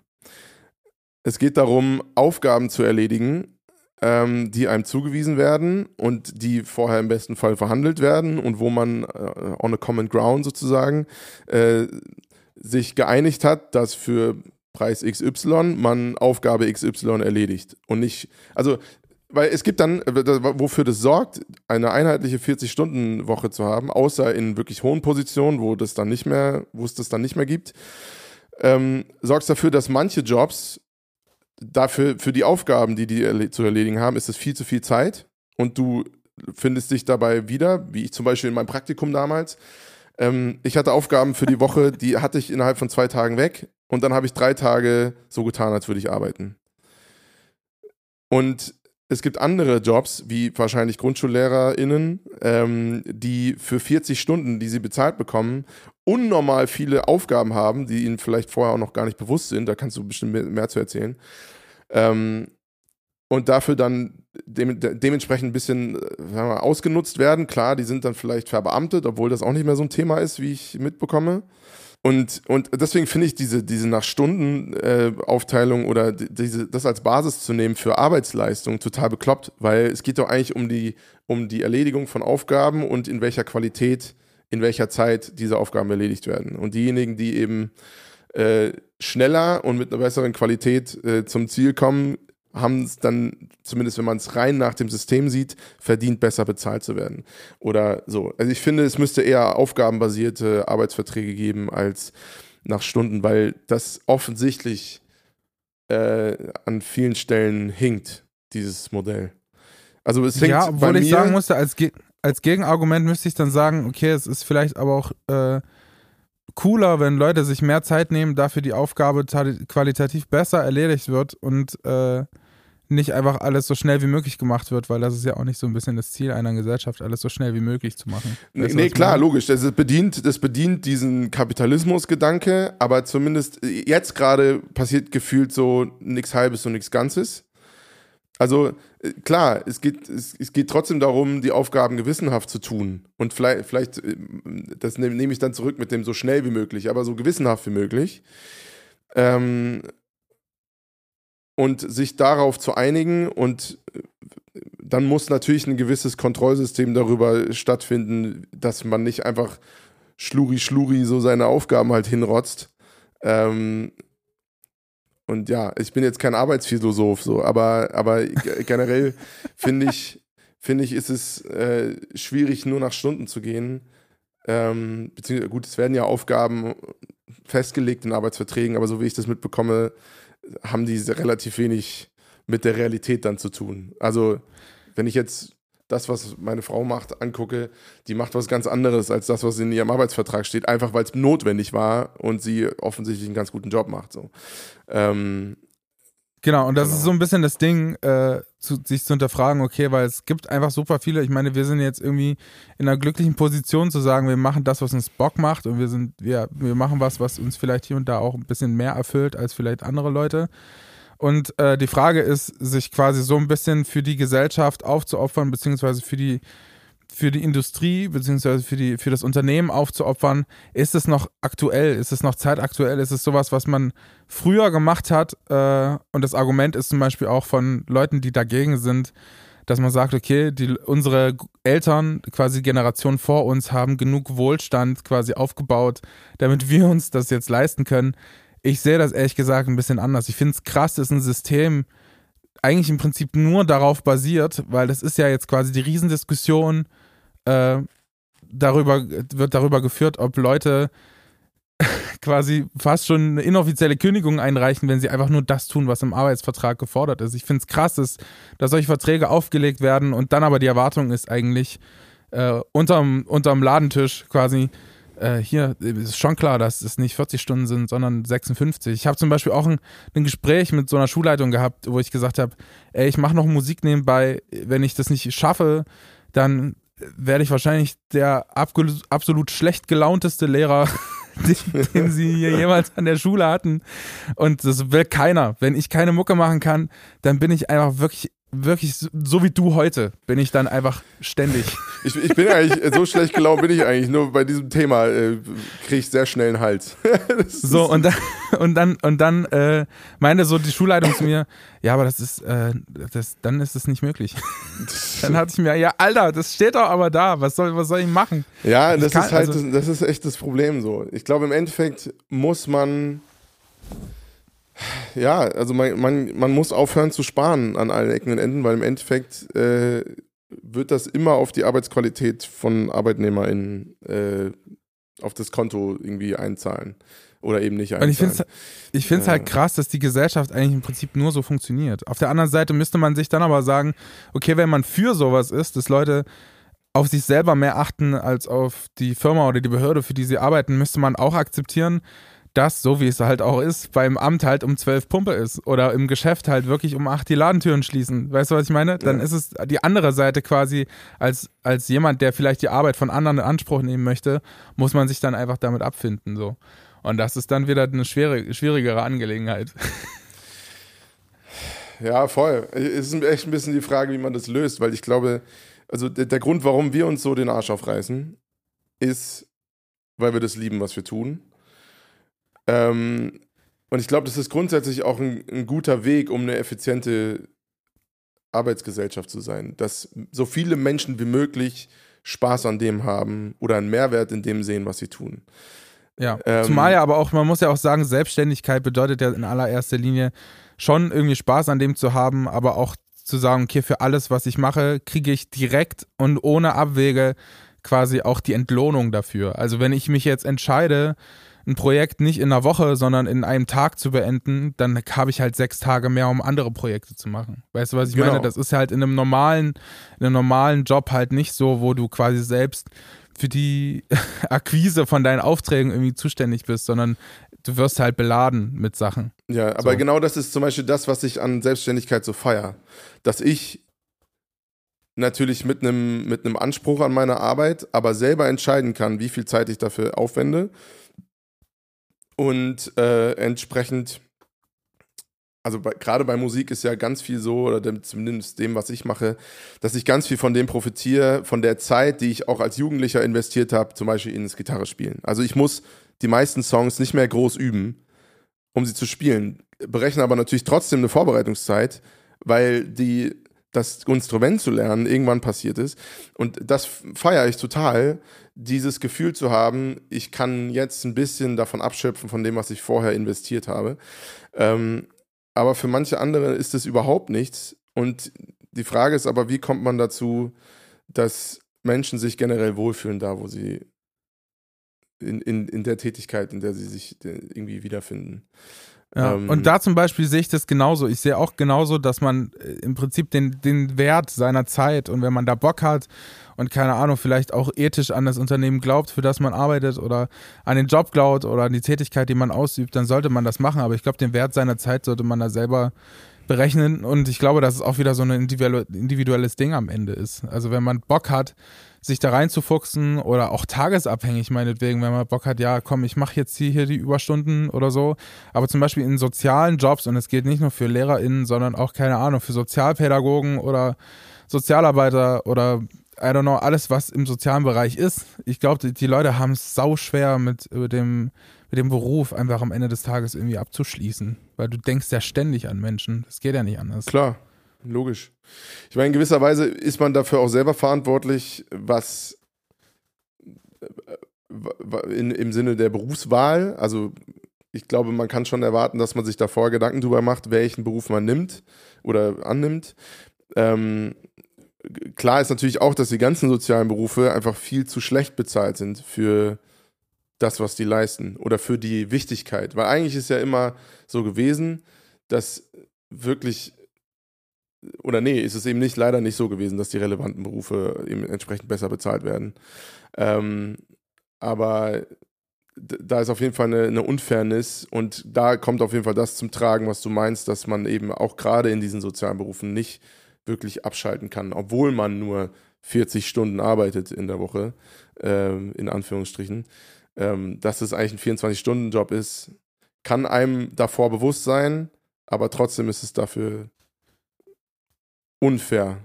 Es geht darum, Aufgaben zu erledigen, ähm, die einem zugewiesen werden und die vorher im besten Fall verhandelt werden und wo man äh, on a common ground sozusagen äh, sich geeinigt hat, dass für Preis XY man Aufgabe XY erledigt und nicht, also weil es gibt dann, äh, wofür das sorgt, eine einheitliche 40-Stunden-Woche zu haben, außer in wirklich hohen Positionen, wo das dann nicht mehr, wo es das dann nicht mehr gibt, ähm, sorgt dafür, dass manche Jobs dafür, für die Aufgaben, die die erle zu erledigen haben, ist es viel zu viel Zeit und du findest dich dabei wieder, wie ich zum Beispiel in meinem Praktikum damals. Ähm, ich hatte Aufgaben für die Woche, die hatte ich innerhalb von zwei Tagen weg und dann habe ich drei Tage so getan, als würde ich arbeiten. Und es gibt andere Jobs, wie wahrscheinlich GrundschullehrerInnen, ähm, die für 40 Stunden, die sie bezahlt bekommen, unnormal viele Aufgaben haben, die ihnen vielleicht vorher auch noch gar nicht bewusst sind. Da kannst du bestimmt mehr, mehr zu erzählen. Ähm, und dafür dann dem, de, dementsprechend ein bisschen äh, mal, ausgenutzt werden. Klar, die sind dann vielleicht verbeamtet, obwohl das auch nicht mehr so ein Thema ist, wie ich mitbekomme. Und, und deswegen finde ich diese, diese nach Stunden äh, Aufteilung oder die- diese, das als Basis zu nehmen für Arbeitsleistung total bekloppt, weil es geht doch eigentlich um die, um die Erledigung von Aufgaben und in welcher Qualität, in welcher Zeit diese Aufgaben erledigt werden. Und diejenigen, die eben äh, schneller und mit einer besseren Qualität äh, zum Ziel kommen, haben es dann, zumindest wenn man es rein nach dem System sieht, verdient, besser bezahlt zu werden. Oder so. Also ich finde, es müsste eher aufgabenbasierte Arbeitsverträge geben als nach Stunden, weil das offensichtlich äh, an vielen Stellen hinkt, dieses Modell. Also es hinkt ja, obwohl ich sagen musste, als, Ge als Gegenargument müsste ich dann sagen, okay, es ist vielleicht aber auch äh, cooler, wenn Leute sich mehr Zeit nehmen, dafür die Aufgabe ta- qualitativ besser erledigt wird und äh, nicht einfach alles so schnell wie möglich gemacht wird, weil das ist ja auch nicht so ein bisschen das Ziel einer Gesellschaft, alles so schnell wie möglich zu machen. Nee, Weißt nee ich klar, meine? logisch. Das bedient, das bedient diesen Kapitalismusgedanke, aber zumindest jetzt gerade passiert gefühlt so nichts Halbes und nichts Ganzes. Also äh, klar, es geht, es, es geht trotzdem darum, die Aufgaben gewissenhaft zu tun. Und vielleicht, vielleicht äh, das nehme nehm ich dann zurück mit dem so schnell wie möglich, aber so gewissenhaft wie möglich. Ähm, und sich darauf zu einigen und äh, dann muss natürlich ein gewisses Kontrollsystem darüber stattfinden, dass man nicht einfach schluri schluri so seine Aufgaben halt hinrotzt. Ähm, und ja, ich bin jetzt kein Arbeitsphilosoph, so, aber, aber generell finde ich, finde ich, ist es äh, schwierig, nur nach Stunden zu gehen. Ähm, beziehungsweise, gut, es werden ja Aufgaben festgelegt in Arbeitsverträgen, aber so wie ich das mitbekomme, haben die relativ wenig mit der Realität dann zu tun. Also, wenn ich jetzt das, was meine Frau macht, angucke, die macht was ganz anderes als das, was in ihrem Arbeitsvertrag steht, einfach weil es notwendig war und sie offensichtlich einen ganz guten Job macht. So. Ähm, Genau, und das Genau. ist so ein bisschen das Ding, äh, zu, sich zu hinterfragen, okay, weil es gibt einfach super viele, ich meine, wir sind jetzt irgendwie in einer glücklichen Position zu sagen, wir machen das, was uns Bock macht und wir sind, wir, wir machen was, was uns vielleicht hier und da auch ein bisschen mehr erfüllt als vielleicht andere Leute. Und äh, die Frage ist, sich quasi so ein bisschen für die Gesellschaft aufzuopfern, beziehungsweise für die, für die Industrie, beziehungsweise für, für das Unternehmen aufzuopfern. Ist es noch aktuell? Ist es noch zeitaktuell? Ist es sowas, was man früher gemacht hat? Äh, und das Argument ist zum Beispiel auch von Leuten, die dagegen sind, dass man sagt, okay, die, unsere Eltern, quasi Generationen vor uns, haben genug Wohlstand quasi aufgebaut, damit wir uns das jetzt leisten können. Ich sehe das ehrlich gesagt ein bisschen anders. Ich finde es krass, dass ein System eigentlich im Prinzip nur darauf basiert, weil das ist ja jetzt quasi die Riesendiskussion, äh, darüber, wird darüber geführt, ob Leute quasi fast schon eine inoffizielle Kündigung einreichen, wenn sie einfach nur das tun, was im Arbeitsvertrag gefordert ist. Ich finde es krass, dass, dass solche Verträge aufgelegt werden und dann aber die Erwartung ist eigentlich äh, unterm, unterm Ladentisch quasi, äh, hier ist schon klar, dass es nicht 40 Stunden sind, sondern 56. Ich habe zum Beispiel auch ein, ein Gespräch mit so einer Schulleitung gehabt, wo ich gesagt habe, ey, ich mache noch Musik nebenbei, wenn ich das nicht schaffe, dann werde ich wahrscheinlich der absolut schlecht gelaunteste Lehrer, den, den sie hier jemals an der Schule hatten. Und das will keiner. Wenn ich keine Mucke machen kann, dann bin ich einfach wirklich, wirklich so- wie du heute, bin ich dann einfach ständig. ich, ich bin eigentlich, so schlecht gelaunt bin ich eigentlich, nur bei diesem Thema äh, kriege ich sehr schnell einen Hals. So, und dann, und dann, und dann äh, meinte so die Schulleitung zu mir, ja, aber das ist, äh, das, dann ist es nicht möglich. dann hatte ich mir, ja, Alter, das steht doch aber da, was soll, was soll ich machen? Ja, Ich das kann- ist halt, also- das, das ist echt das Problem so. Ich glaube, im Endeffekt muss man, ja, also man, man, man muss aufhören zu sparen an allen Ecken und Enden, weil im Endeffekt äh, wird das immer auf die Arbeitsqualität von ArbeitnehmerInnen äh, auf das Konto irgendwie einzahlen. Oder eben nicht Und ich finde einzahlen. es ich find's halt krass, dass die Gesellschaft eigentlich im Prinzip nur so funktioniert. Auf der anderen Seite müsste man sich dann aber sagen, okay, wenn man für sowas ist, dass Leute auf sich selber mehr achten als auf die Firma oder die Behörde, für die sie arbeiten, müsste man auch akzeptieren, dass, so wie es halt auch ist, beim Amt halt um zwölf Pumpe ist oder im Geschäft halt wirklich um acht die Ladentüren schließen. Weißt du, was ich meine? Dann Ja. ist es die andere Seite quasi, als, als jemand, der vielleicht die Arbeit von anderen in Anspruch nehmen möchte, muss man sich dann einfach damit abfinden. So. Und das ist dann wieder eine schwere, schwierigere Angelegenheit. Ja, voll. Es ist echt ein bisschen die Frage, wie man das löst, weil ich glaube, also der, der Grund, warum wir uns so den Arsch aufreißen, ist, weil wir das lieben, was wir tun. Ähm, und ich glaube, das ist grundsätzlich auch ein, ein guter Weg, um eine effiziente Arbeitsgesellschaft zu sein. Dass so viele Menschen wie möglich Spaß an dem haben oder einen Mehrwert in dem sehen, was sie tun. Ja. Ähm, Zumal ja aber auch, man muss ja auch sagen, Selbstständigkeit bedeutet ja in allererster Linie schon irgendwie Spaß an dem zu haben, aber auch zu sagen, okay, für alles, was ich mache, kriege ich direkt und ohne Abwege quasi auch die Entlohnung dafür. Also wenn ich mich jetzt entscheide, ein Projekt nicht in einer Woche, sondern in einem Tag zu beenden, dann habe ich halt sechs Tage mehr, um andere Projekte zu machen. Weißt du, was ich Genau. meine? Das ist halt in einem normalen, in einem normalen Job halt nicht so, wo du quasi selbst für die Akquise von deinen Aufträgen irgendwie zuständig bist, sondern du wirst halt beladen mit Sachen. Ja, aber So. genau das ist zum Beispiel das, was ich an Selbstständigkeit so feier. Dass ich natürlich mit einem mit einem Anspruch an meine Arbeit, aber selber entscheiden kann, wie viel Zeit ich dafür aufwende und äh, entsprechend also gerade bei Musik ist ja ganz viel so, oder dem, zumindest dem, was ich mache, dass ich ganz viel von dem profitiere, von der Zeit, die ich auch als Jugendlicher investiert habe, zum Beispiel ins Gitarre spielen. Also ich muss die meisten Songs nicht mehr groß üben, um sie zu spielen, berechne aber natürlich trotzdem eine Vorbereitungszeit, weil die das Instrument zu lernen irgendwann passiert ist. Und das feiere ich total, dieses Gefühl zu haben, ich kann jetzt ein bisschen davon abschöpfen, von dem, was ich vorher investiert habe. Ähm, aber für manche andere ist es überhaupt nichts. Und die Frage ist aber, wie kommt man dazu, dass Menschen sich generell wohlfühlen, da wo sie in, in, in der Tätigkeit, in der sie sich irgendwie wiederfinden. Ja, Ähm, und da zum Beispiel sehe ich das genauso. Ich sehe auch genauso, dass man äh, im Prinzip den, den Wert seiner Zeit und wenn man da Bock hat und keine Ahnung, vielleicht auch ethisch an das Unternehmen glaubt, für das man arbeitet oder an den Job glaubt oder an die Tätigkeit, die man ausübt, dann sollte man das machen. Aber ich glaube, den Wert seiner Zeit sollte man da selber berechnen und ich glaube, dass es auch wieder so ein individuell- individuelles Ding am Ende ist. Also wenn man Bock hat, sich da reinzufuchsen oder auch tagesabhängig meinetwegen, wenn man Bock hat, ja komm, ich mache jetzt hier, hier die Überstunden oder so. Aber zum Beispiel in sozialen Jobs, und es geht nicht nur für LehrerInnen, sondern auch, keine Ahnung, für Sozialpädagogen oder Sozialarbeiter oder I don't know, alles, was im sozialen Bereich ist. Ich glaube, die, die Leute haben es sau schwer mit, dem, mit dem Beruf einfach am Ende des Tages irgendwie abzuschließen. Weil du denkst ja ständig an Menschen. Das geht ja nicht anders. Klar, logisch. Ich meine, in gewisser Weise ist man dafür auch selber verantwortlich, was äh, in, im Sinne der Berufswahl, also ich glaube, man kann schon erwarten, dass man sich davor Gedanken darüber macht, welchen Beruf man nimmt oder annimmt. Ähm, klar ist natürlich auch, dass die ganzen sozialen Berufe einfach viel zu schlecht bezahlt sind für das, was die leisten oder für die Wichtigkeit. Weil eigentlich ist ja immer so gewesen, dass wirklich oder nee, ist es eben nicht leider nicht so gewesen, dass die relevanten Berufe eben entsprechend besser bezahlt werden. Ähm, aber da ist auf jeden Fall eine, eine Unfairness und da kommt auf jeden Fall das zum Tragen, was du meinst, dass man eben auch gerade in diesen sozialen Berufen nicht wirklich abschalten kann, obwohl man nur 40 Stunden arbeitet in der Woche, ähm, in Anführungsstrichen. Ähm, dass es eigentlich ein 24-Stunden-Job ist, kann einem davor bewusst sein, aber trotzdem ist es dafür unfair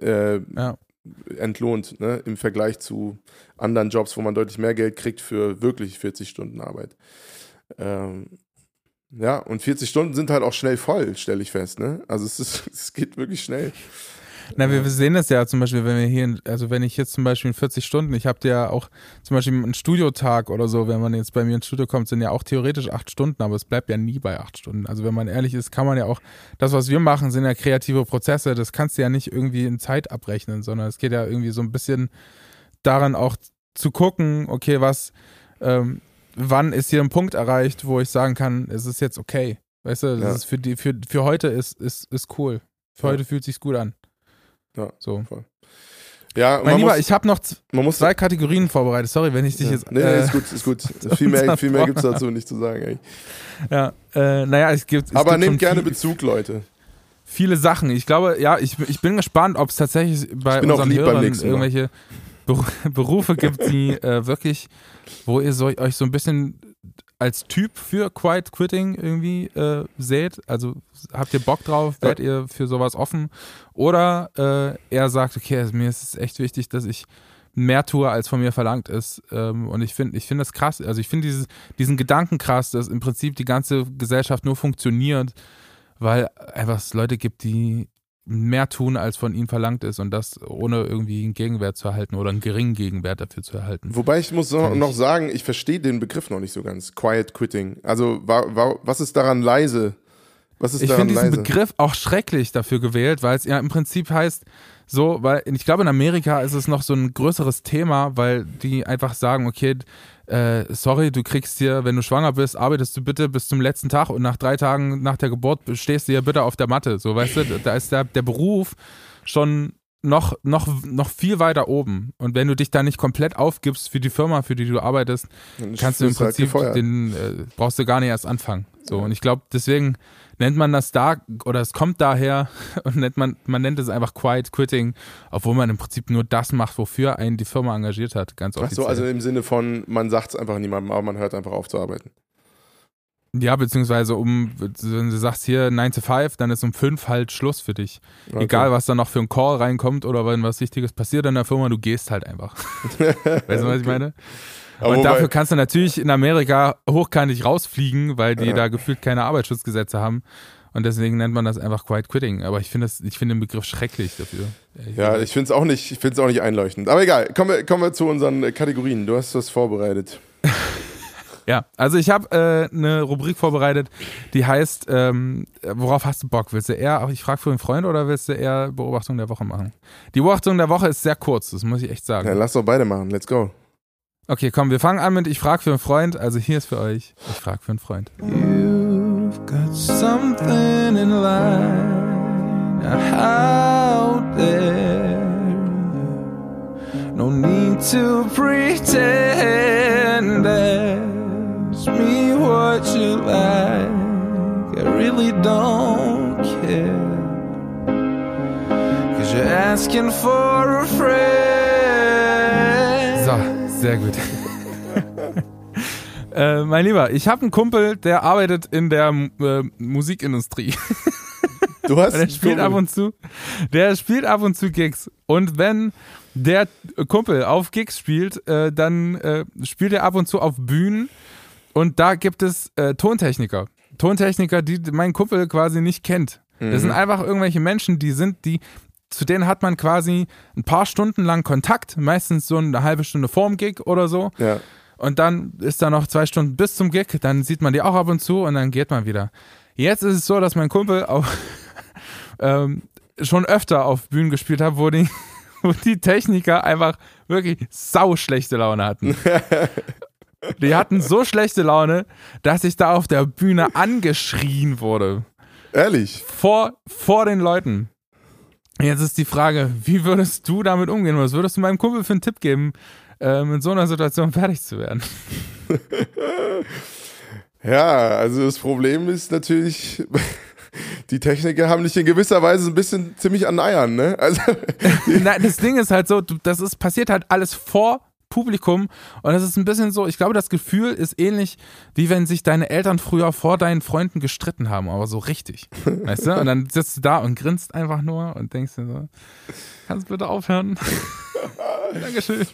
äh, Ja. entlohnt ne? im Vergleich zu anderen Jobs, wo man deutlich mehr Geld kriegt für wirklich 40 Stunden Arbeit. Ähm, ja, und 40 Stunden sind halt auch schnell voll, stelle ich fest. Ne? Also es, ist, es geht wirklich schnell. Na, wir sehen das ja zum Beispiel, wenn wir hier, also wenn ich jetzt zum Beispiel in 40 Stunden, ich habe ja auch zum Beispiel einen Studiotag oder so, wenn man jetzt bei mir ins Studio kommt, sind ja auch theoretisch acht Stunden, aber es bleibt ja nie bei acht Stunden. Also wenn man ehrlich ist, kann man ja auch, das, was wir machen, sind ja kreative Prozesse, das kannst du ja nicht irgendwie in Zeit abrechnen, sondern es geht ja irgendwie so ein bisschen daran auch zu gucken, okay, was, ähm, wann ist hier ein Punkt erreicht, wo ich sagen kann, es ist jetzt okay. Weißt du, das Ja. ist für die, für, für heute ist, ist, ist cool. Für Ja. heute fühlt sich's gut an. Ja. So. Ja, Mein man Lieber, muss, ich habe noch z- man muss zwei Kategorien vorbereitet. Sorry, wenn ich dich ja. jetzt. nee, nee, äh, ist gut, ist gut. Viel mehr, viel mehr gibt es dazu nicht zu sagen. Ey. Ja, äh, naja, es gibt. Es Aber gibt nehmt gerne viel, Bezug, Leute. viele Sachen. Ich glaube, ja, ich, ich bin gespannt, ob es tatsächlich bei Ich bin auch unseren Hörern irgendwelche Beru- Berufe gibt, die äh, wirklich, wo ihr so, euch so ein bisschen als Typ für Quiet Quitting irgendwie äh, seht. Also habt ihr Bock drauf? Werdet ihr für sowas offen? Oder äh, er sagt, okay, also mir ist es echt wichtig, dass ich mehr tue, als von mir verlangt ist. Ähm, und ich finde ich finde das krass. Also ich finde diesen Gedanken krass, dass im Prinzip die ganze Gesellschaft nur funktioniert, weil einfach es Leute gibt, die mehr tun, als von ihnen verlangt ist und das ohne irgendwie einen Gegenwert zu erhalten oder einen geringen Gegenwert dafür zu erhalten. Wobei ich muss noch, noch sagen, ich verstehe den Begriff noch nicht so ganz. Quiet Quitting. Also, wa, wa, was ist daran leise? Was ist Ich finde diesen leise? Begriff auch schrecklich dafür gewählt, weil es ja im Prinzip heißt, so, weil ich glaube, in Amerika ist es noch so ein größeres Thema, weil die einfach sagen, okay, äh, sorry, du kriegst hier, wenn du schwanger bist, arbeitest du bitte bis zum letzten Tag und nach drei Tagen nach der Geburt stehst du hier bitte auf der Matte. So, weißt du, da ist der, der Beruf schon noch, noch, noch viel weiter oben. Und wenn du dich da nicht komplett aufgibst für die Firma, für die du arbeitest, Dann kannst du im halt Prinzip gefeuert. den äh, brauchst du gar nicht erst anfangen. So und ich glaube, deswegen nennt man das da oder es kommt daher und nennt man man nennt es einfach Quiet Quitting, obwohl man im Prinzip nur das macht, wofür einen die Firma engagiert hat, ganz Ach offiziell. so, also im Sinne von, man sagt es einfach niemandem, aber man hört einfach auf zu arbeiten. Ja, beziehungsweise um, wenn du sagst hier 9 to 5, dann ist um 5 halt Schluss für dich. Okay. Egal, was da noch für ein Call reinkommt oder wenn was Wichtiges passiert in der Firma, du gehst halt einfach. weißt du, was ich meine? Aber Und dafür kannst du natürlich in Amerika hochkantig rausfliegen, weil die Ja. da gefühlt keine Arbeitsschutzgesetze haben. Und deswegen nennt man das einfach Quiet Quitting. Aber ich finde das- ich finde den Begriff schrecklich dafür. Ja, ich finde es auch nicht, ich auch nicht einleuchtend. Aber egal, kommen wir, kommen wir zu unseren Kategorien. Du hast was vorbereitet. Ja, also ich habe äh, eine Rubrik vorbereitet, die heißt, ähm, worauf hast du Bock? Willst du eher, ich frage für einen Freund oder willst du eher Beobachtung der Woche machen? Die Beobachtung der Woche ist sehr kurz, das muss ich echt sagen. Ja, lass doch beide machen. Let's go. Okay, komm, wir fangen an mit Ich frage für einen Freund. Also hier ist für euch, ich frage für einen Freund. You've got something in line out there. No need to pretend ask me what you like. I really don't care. Cause you're asking for a friend. So, sehr gut. äh, mein Lieber, ich habe einen Kumpel, der arbeitet in der äh, Musikindustrie. Du hast Der spielt ab und zu, der spielt ab und zu Gigs. Und wenn der Kumpel auf Gigs spielt, äh, dann äh, spielt er ab und zu auf Bühnen. Und da gibt es äh, Tontechniker. Tontechniker, die mein Kumpel quasi nicht kennt. Das sind einfach irgendwelche Menschen, die sind, die, zu denen hat man quasi ein paar Stunden lang Kontakt, meistens so eine halbe Stunde vorm Gig oder so. Ja. Und dann ist da noch zwei Stunden bis zum Gig, dann sieht man die auch ab und zu und dann geht man wieder. Jetzt ist es so, dass mein Kumpel auch ähm, schon öfter auf Bühnen gespielt hat, wo die, wo die Techniker einfach wirklich sau schlechte Laune hatten. Die hatten so schlechte Laune, dass ich da auf der Bühne angeschrien wurde. Ehrlich. Vor, vor den Leuten. Jetzt ist die Frage, wie würdest du damit umgehen? Was würdest du meinem Kumpel für einen Tipp geben, ähm, in so einer Situation fertig zu werden? Ja, also das Problem ist natürlich, die Techniker haben dich in gewisser Weise ein bisschen ziemlich an Eiern, ne? Also, Nein, das Ding ist halt so, das ist passiert halt alles vor Publikum und das ist ein bisschen so, ich glaube, das Gefühl ist ähnlich, wie wenn sich deine Eltern früher vor deinen Freunden gestritten haben, aber so richtig. Weißt du? Und dann sitzt du da und grinst einfach nur und denkst dir so, kannst bitte aufhören? Dankeschön.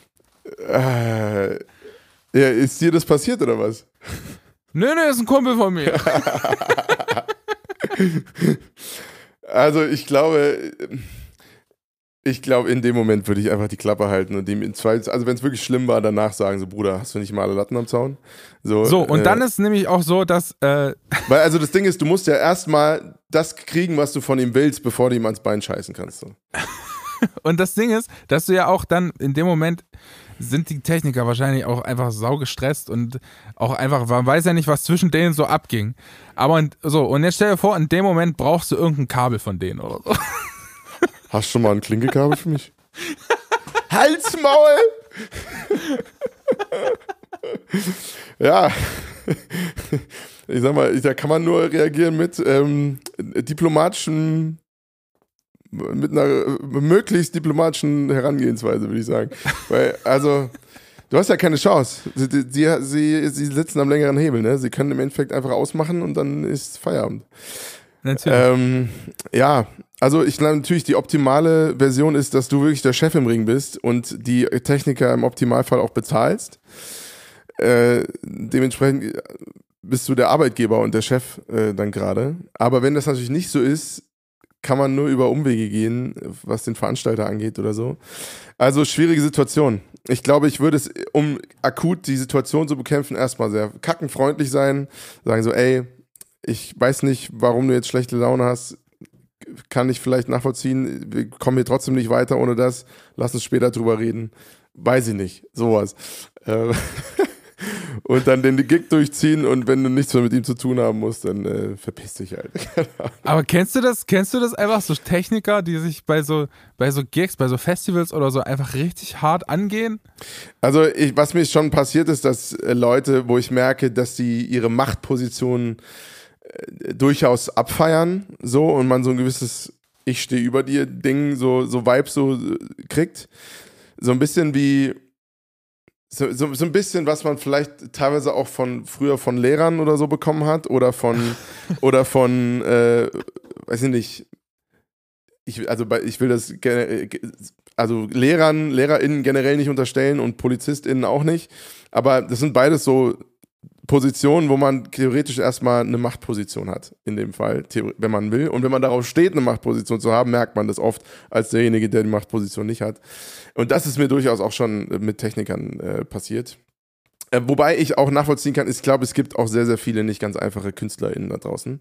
äh, ja, ist dir das passiert oder was? Nö, nö, ist ein Kumpel von mir. Also ich glaube, ich glaube, in dem Moment würde ich einfach die Klappe halten und dem in zwei, also wenn es wirklich schlimm war, danach sagen, so Bruder, hast du nicht mal alle Latten am Zaun? So, So, und äh, dann ist nämlich auch so, dass äh, Weil, also das Ding ist, du musst ja erstmal das kriegen, was du von ihm willst, bevor du ihm ans Bein scheißen kannst. So. Und das Ding ist, dass du ja auch dann in dem Moment sind die Techniker wahrscheinlich auch einfach sau gestresst und auch einfach, man weiß ja nicht, was zwischen denen so abging. Aber so, und jetzt stell dir vor, in dem Moment brauchst du irgendein Kabel von denen oder so. Hast du schon mal ein Klinkekabel für mich? Halsmaul! ja. Ich sag mal, da kann man nur reagieren mit ähm, diplomatischen, mit einer möglichst diplomatischen Herangehensweise, würde ich sagen. Weil, also, du hast ja keine Chance. Sie, sie, sie, sie sitzen am längeren Hebel, ne? Sie können im Endeffekt einfach ausmachen und dann ist Feierabend. Natürlich. Ähm, ja, also ich glaube natürlich, die optimale Version ist, dass du wirklich der Chef im Ring bist und die Techniker im Optimalfall auch bezahlst. Äh, dementsprechend bist du der Arbeitgeber und der Chef äh, dann gerade. Aber wenn das natürlich nicht so ist, kann man nur über Umwege gehen, was den Veranstalter angeht oder so. Also schwierige Situation. Ich glaube, ich würde es, um akut die Situation zu bekämpfen, erstmal sehr kackenfreundlich sein, sagen so, ey, ich weiß nicht, warum du jetzt schlechte Laune hast. Kann ich vielleicht nachvollziehen. Wir kommen hier trotzdem nicht weiter ohne das. Lass uns später drüber reden. Weiß ich nicht. Sowas. Äh, und dann den Gig durchziehen und wenn du nichts mehr mit ihm zu tun haben musst, dann äh, verpiss dich halt. Aber kennst du das, kennst du das einfach, so Techniker, die sich bei so, bei so Gigs, bei so Festivals oder so einfach richtig hart angehen? Also, ich, was mir schon passiert ist, dass äh, Leute, wo ich merke, dass sie ihre Machtposition äh, durchaus abfeiern, so und man so ein gewisses Ich stehe über dir Ding, so, so Vibe so äh, kriegt. So ein bisschen wie, so, so, so ein bisschen, was man vielleicht teilweise auch von früher von Lehrern oder so bekommen hat oder von oder von, äh, weiß ich nicht, ich, also bei, ich will das äh, also Lehrern, LehrerInnen generell nicht unterstellen und PolizistInnen auch nicht. Aber das sind beides so Positionen, wo man theoretisch erstmal eine Machtposition hat, in dem Fall, wenn man will. Und wenn man darauf steht, eine Machtposition zu haben, merkt man das oft als derjenige, der die Machtposition nicht hat. Und das ist mir durchaus auch schon mit Technikern äh, passiert. Äh, wobei ich auch nachvollziehen kann, ich glaube, es gibt auch sehr, sehr viele nicht ganz einfache KünstlerInnen da draußen,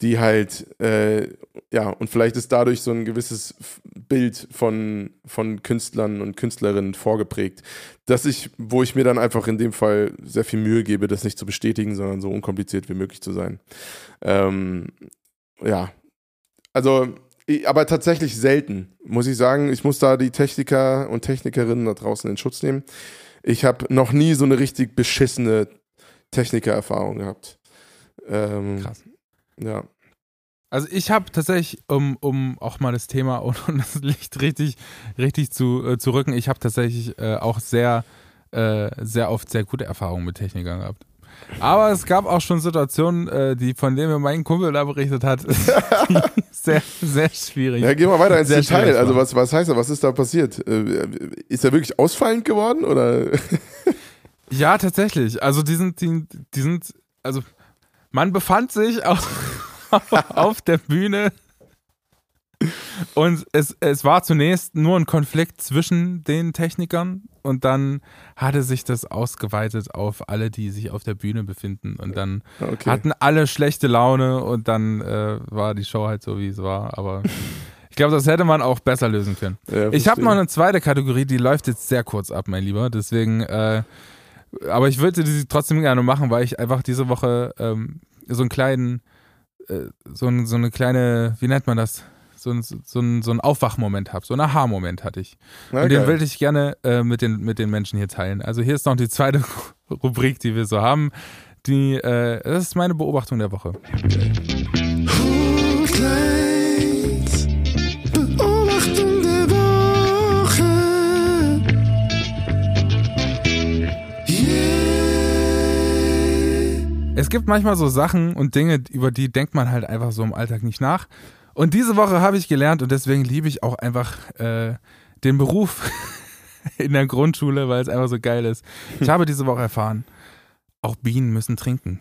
die halt, äh, ja, und vielleicht ist dadurch so ein gewisses Bild von, von Künstlern und Künstlerinnen vorgeprägt, dass ich, wo ich mir dann einfach in dem Fall sehr viel Mühe gebe, das nicht zu bestätigen, sondern so unkompliziert wie möglich zu sein. Ähm, ja, also, aber tatsächlich selten, muss ich sagen. Ich muss da die Techniker und Technikerinnen da draußen in Schutz nehmen. Ich habe noch nie so eine richtig beschissene Technikererfahrung gehabt. Ähm, Krass. Ja. Also ich habe tatsächlich, um, um auch mal das Thema und, und das Licht richtig, richtig zu, äh, zu rücken, ich habe tatsächlich äh, auch sehr, äh, sehr oft sehr gute Erfahrungen mit Technikern gehabt. Aber es gab auch schon Situationen, äh, die von denen mir mein Kumpel da berichtet hat, die sehr, sehr schwierig. Ja, gehen wir weiter ins Sehr Detail. Also was, was heißt das? Was ist da passiert? Äh, Ist er wirklich ausfallend geworden oder? Ja, tatsächlich. Also die sind, die, die sind, also man befand sich auf, auf der Bühne und es, es war zunächst nur ein Konflikt zwischen den Technikern und dann hatte sich das ausgeweitet auf alle, die sich auf der Bühne befinden und dann Okay. hatten alle schlechte Laune und dann äh, war die Show halt so, wie es war, aber ich glaube, das hätte man auch besser lösen können. Ja, Ich habe noch eine zweite Kategorie, die läuft jetzt sehr kurz ab, mein Lieber. Deswegen, äh, aber ich würde die trotzdem gerne machen, weil ich einfach diese Woche ähm, so einen kleinen, äh, so, ein, so eine kleine, wie nennt man das? So ein, so ein, so ein Aufwachmoment habe, so einen Aha-Moment hatte ich. Na, Und den will ich gerne äh, mit, den, mit den Menschen hier teilen. Also hier ist noch die zweite Rubrik, die wir so haben. Die, äh, das ist meine Beobachtung der Woche. Hotlines, Beobachtung der Woche. Yeah. Es gibt manchmal so Sachen und Dinge, über die denkt man halt einfach so im Alltag nicht nach. Und diese Woche habe ich gelernt und deswegen liebe ich auch einfach äh, den Beruf in der Grundschule, weil es einfach so geil ist. Ich habe diese Woche erfahren, auch Bienen müssen trinken.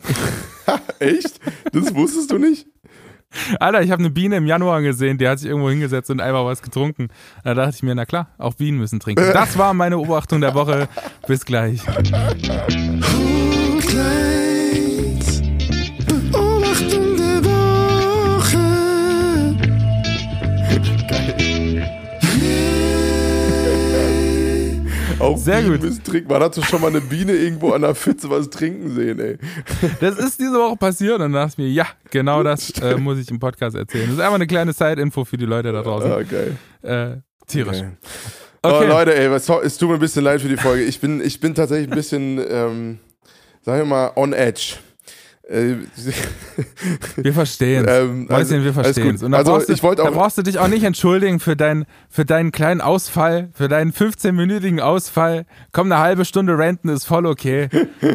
Echt? Das wusstest du nicht? Alter, ich habe eine Biene im Januar gesehen, die hat sich irgendwo hingesetzt und einfach was getrunken. Da dachte ich mir, na klar, auch Bienen müssen trinken. Das war meine Beobachtung der Woche. Bis gleich. Auch Sehr Bienen gut. müssen trinken. Man hat schon mal eine Biene irgendwo an der Pfütze was trinken sehen, ey. Das ist diese Woche passiert und dann dachte ich mir, ja, genau das äh, muss ich im Podcast erzählen. Das ist einfach eine kleine Side-Info für die Leute da draußen. Ah, geil. Äh, tierisch. Geil. Okay. Oh, Leute, ey, was, es tut mir ein bisschen leid für die Folge. Ich bin, ich bin tatsächlich ein bisschen, ähm, sagen wir mal, on edge. Äh, Wir verstehen Ähm, Mäuschen, also- wir alles verstehen. Und da, Also, brauchst du, ich wollte da auch- brauchst du dich auch nicht entschuldigen für, dein, für deinen kleinen Ausfall, für deinen 15-minütigen Ausfall. Komm, eine halbe Stunde renten ist voll okay.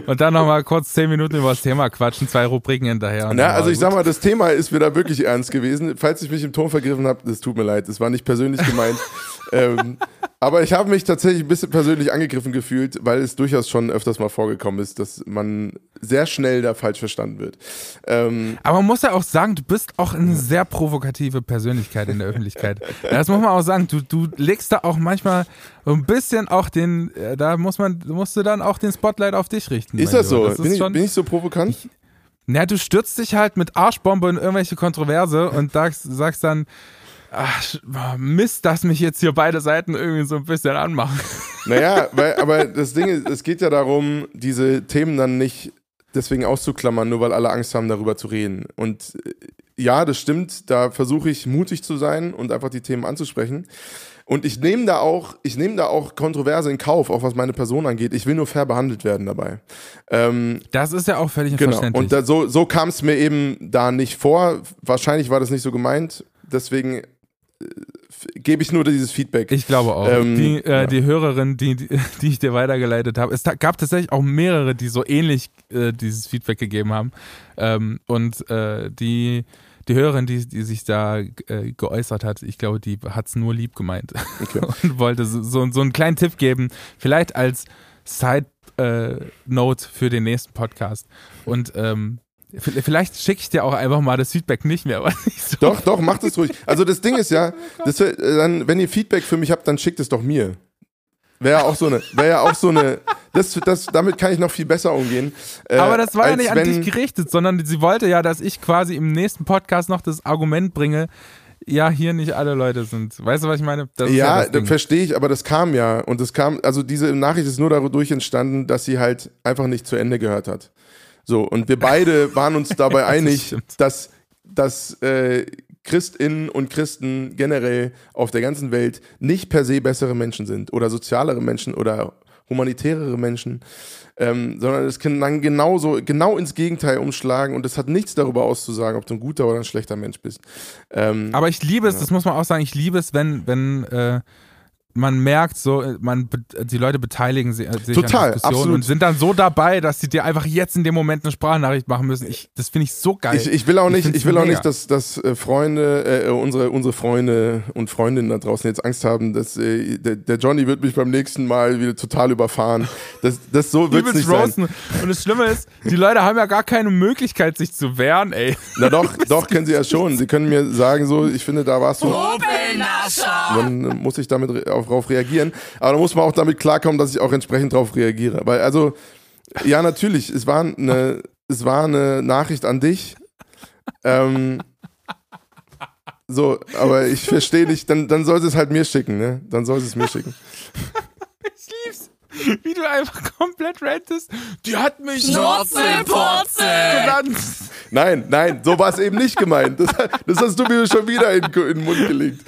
Und dann nochmal kurz 10 Minuten über das Thema quatschen, zwei Rubriken hinterher. Na, also ich gut. sag mal, das Thema ist mir da wirklich ernst gewesen. Falls ich mich im Ton vergriffen habe, das tut mir leid. Das war nicht persönlich gemeint. ähm, aber ich habe mich tatsächlich ein bisschen persönlich angegriffen gefühlt, weil es durchaus schon öfters mal vorgekommen ist, dass man sehr schnell da falsch verstanden wird. Ähm, Aber man muss ja auch sagen, du bist auch eine sehr provokative Persönlichkeit in der Öffentlichkeit. Das muss man auch sagen. Du, du legst da auch manchmal so ein bisschen auch den, äh, da muss man, musst du dann auch den Spotlight auf dich richten. ist das so? Das bin, ist ich, schon, bin ich so provokant? na, du stürzt dich halt mit Arschbombe in irgendwelche Kontroverse und sagst, sagst dann, ach, Mist, dass mich jetzt hier beide Seiten irgendwie so ein bisschen anmachen. Naja, weil, aber das Ding ist, es geht ja darum, diese Themen dann nicht deswegen auszuklammern, nur weil alle Angst haben, darüber zu reden. Und äh, ja, das stimmt, da versuche ich mutig zu sein und einfach die Themen anzusprechen. Und ich nehme da auch, ich nehme da auch Kontroverse in Kauf, auch was meine Person angeht. Ich will nur fair behandelt werden dabei. Ähm, Das ist ja auch völlig genau. verständlich. Und da, so, so kam es mir eben da nicht vor. Wahrscheinlich war das nicht so gemeint. Deswegen gebe ich nur dieses Feedback. Ich glaube auch. Ähm, die, äh, ja. die Hörerin, die, die, die ich dir weitergeleitet habe, es gab tatsächlich auch mehrere, die so ähnlich äh, dieses Feedback gegeben haben. Ähm, und äh, die, die Hörerin, die, die sich da äh, geäußert hat, ich glaube, die hat es nur lieb gemeint Okay. und wollte so, so, so einen kleinen Tipp geben, vielleicht als Side äh, Note für den nächsten Podcast. Und ähm, vielleicht schicke ich dir auch einfach mal das Feedback nicht mehr, aber nicht so. Doch, doch, macht es ruhig. Also das Ding ist ja, das, wär- äh, dann, wenn ihr Feedback für mich habt, dann schickt es doch mir. Wäre ja auch so eine, wäre ja auch so eine, das, das, damit kann ich noch viel besser umgehen. Äh, Aber das war ja nicht an wenn, dich gerichtet, sondern sie wollte ja, dass ich quasi im nächsten Podcast noch das Argument bringe, ja, hier nicht alle Leute sind. Weißt du, was ich meine? Das Ja, das Ding. verstehe ich, aber das kam ja. Und das kam, also diese Nachricht ist nur dadurch entstanden, dass sie halt einfach nicht zu Ende gehört hat. So, und wir beide waren uns dabei das einig, stimmt. dass, dass äh, Christinnen und Christen generell auf der ganzen Welt nicht per se bessere Menschen sind oder sozialere Menschen oder humanitärere Menschen, ähm, sondern es kann dann genauso, genau ins Gegenteil umschlagen und es hat nichts darüber auszusagen, ob du ein guter oder ein schlechter Mensch bist. Ähm, Aber ich liebe es, das muss man auch sagen, ich liebe es, wenn, wenn äh, man merkt, so, äh, man, die Leute beteiligen sich, äh, sich Total, an Diskussionen absolut. und sind dann so dabei, dass sie dir einfach jetzt in dem Moment eine Sprachnachricht machen müssen. Ich, das finde ich so geil. Ich, ich will auch nicht, find's ich will auch nicht, dass, dass äh, Freunde, äh, unsere, unsere Freunde und Freundinnen da draußen jetzt Angst haben, dass äh, der, der Johnny wird mich beim nächsten Mal wieder total überfahren. Das, das so wird's Übelst nicht sein. roasten. Und das Schlimme ist, die Leute haben ja gar keine Möglichkeit, sich zu wehren, ey. Na doch, doch können sie ja schon. Sie können mir sagen so, ich finde, da warst du. Dann äh, muss ich damit re auf, drauf reagieren. Aber da muss man auch damit klarkommen, dass ich auch entsprechend drauf reagiere. Weil also, ja natürlich, es war eine, es war eine Nachricht an dich. Ähm, so, aber ich verstehe nicht, dann, dann soll sie es halt mir schicken, ne? Dann soll sie es mir schicken. Ich lieb's. Wie du einfach komplett rantest. Die hat mich Schnurzelpurzel. genannt. Nein, nein, so war es eben nicht gemeint. Das, das hast du mir schon wieder in, in den Mund gelegt.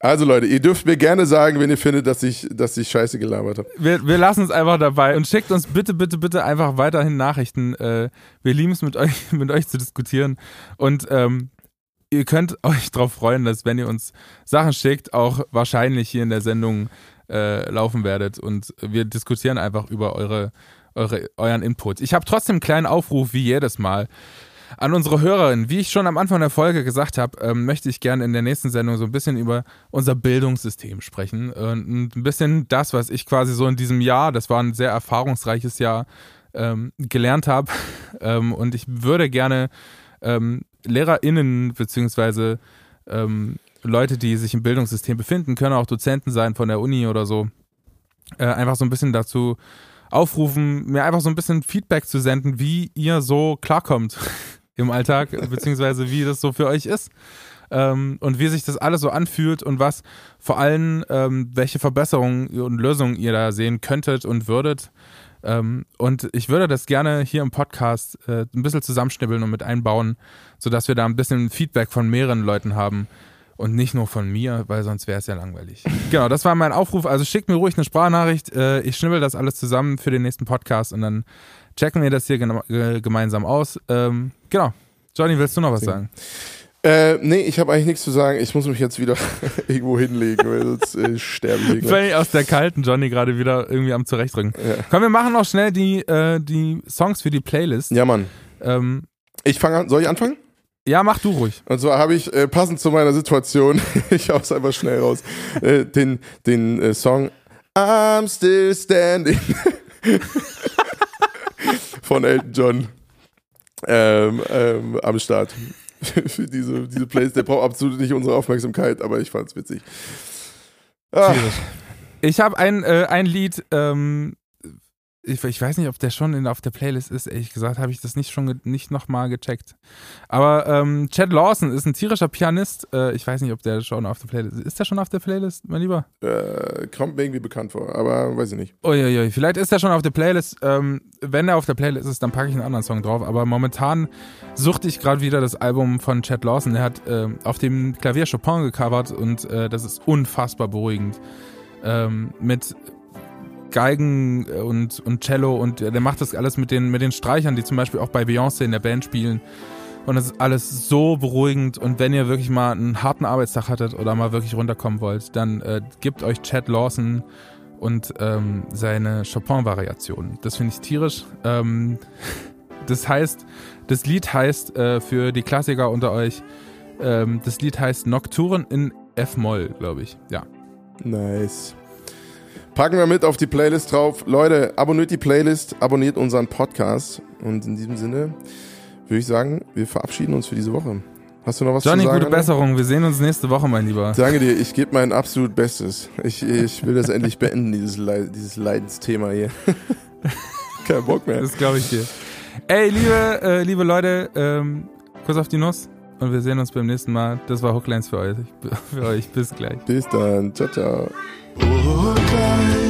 Also Leute, ihr dürft mir gerne sagen, wenn ihr findet, dass ich, dass ich Scheiße gelabert habe. Wir, wir lassen es einfach dabei und schickt uns bitte, bitte, bitte einfach weiterhin Nachrichten. Äh, wir lieben es mit euch, mit euch zu diskutieren. Und ähm, ihr könnt euch darauf freuen, dass wenn ihr uns Sachen schickt, auch wahrscheinlich hier in der Sendung äh, laufen werdet. Und wir diskutieren einfach über eure, eure, euren Input. Ich habe trotzdem einen kleinen Aufruf, wie jedes Mal. An unsere Hörerin, wie ich schon am Anfang der Folge gesagt habe, ähm, möchte ich gerne in der nächsten Sendung so ein bisschen über unser Bildungssystem sprechen und ein bisschen das, was ich quasi so in diesem Jahr, das war ein sehr erfahrungsreiches Jahr, ähm, gelernt habe. Ähm, und ich würde gerne ähm, LehrerInnen beziehungsweise ähm, Leute, die sich im Bildungssystem befinden, können auch Dozenten sein von der Uni oder so, äh, einfach so ein bisschen dazu aufrufen, mir einfach so ein bisschen Feedback zu senden, wie ihr so klarkommt im Alltag, beziehungsweise wie das so für euch ist. Ähm, und wie sich das alles so anfühlt und was vor allem, ähm, welche Verbesserungen und Lösungen ihr da sehen könntet und würdet. Ähm, und ich würde das gerne hier im Podcast äh, ein bisschen zusammenschnibbeln und mit einbauen, sodass wir da ein bisschen Feedback von mehreren Leuten haben und nicht nur von mir, weil sonst wäre es ja langweilig. genau, das war mein Aufruf. Also schickt mir ruhig eine Sprachnachricht. Äh, ich schnibbel das alles zusammen für den nächsten Podcast und dann checken wir das hier äh, gemeinsam aus. Ähm, genau. Johnny, willst du noch was sagen? Äh, nee, ich habe eigentlich nichts zu sagen. Ich muss mich jetzt wieder irgendwo hinlegen, weil sonst äh, sterbe ich gleich. Völlig aus der kalten Johnny gerade wieder irgendwie am Zurechtrücken. Ja. Komm, wir machen noch schnell die, äh, die Songs für die Playlist. ja, Mann. Ähm, Ich fange an. Soll ich anfangen? Ja, mach du ruhig. Und zwar habe ich äh, passend zu meiner Situation, ich hau's einfach schnell raus, äh, den, den äh, Song I'm Still Standing von Elton John ähm, ähm, am Start. Für diese, diese Plays, der braucht absolut nicht unsere Aufmerksamkeit, aber ich fand's witzig. Ah, Ich habe ein, äh, ein Lied, ähm, ich, ich weiß nicht, ob der schon in, auf der Playlist ist. Ehrlich gesagt, habe ich das nicht schon nicht nochmal gecheckt. Aber ähm, Chad Lawson ist ein tierischer Pianist. Äh, ich weiß nicht, ob der schon auf der Playlist ist. Ist der schon auf der Playlist, mein Lieber? äh, kommt mir irgendwie bekannt vor, aber weiß ich nicht. Uiuiui, vielleicht ist er schon auf der Playlist. Ähm, wenn er auf der Playlist ist, dann packe ich einen anderen Song drauf. Aber momentan suchte ich gerade wieder das Album von Chad Lawson. Er hat ähm, auf dem Klavier Chopin gecovert und äh, das ist unfassbar beruhigend. Ähm, mit Geigen und, und Cello und äh, der macht das alles mit den, mit den Streichern, die zum Beispiel auch bei Beyoncé in der Band spielen. Und es ist alles so beruhigend. Und wenn ihr wirklich mal einen harten Arbeitstag hattet oder mal wirklich runterkommen wollt, dann äh, gebt euch Chad Lawson und ähm, seine Chopin-Variation. Das finde ich tierisch. Ähm, das heißt, das Lied heißt äh, für die Klassiker unter euch, ähm, das Lied heißt Nocturen in F-Moll, glaube ich. Ja. Nice. Packen wir mit auf die Playlist drauf. Leute, abonniert die Playlist, abonniert unseren Podcast. Und in diesem Sinne würde ich sagen, wir verabschieden uns für diese Woche. Hast du noch was Johnny, zu sagen? gute Anna? Besserung. Wir sehen uns nächste Woche, mein Lieber. Danke dir, ich gebe mein absolut Bestes. Ich, ich will das endlich beenden, dieses, Leid, dieses Leidensthema hier. Kein Bock mehr. Das glaube ich dir. Ey, liebe, äh, liebe Leute, ähm, Kuss auf die Nuss und wir sehen uns beim nächsten Mal. Das war Hooklines für euch. Für euch. Bis gleich. Bis dann. Ciao, ciao. Oh, klein.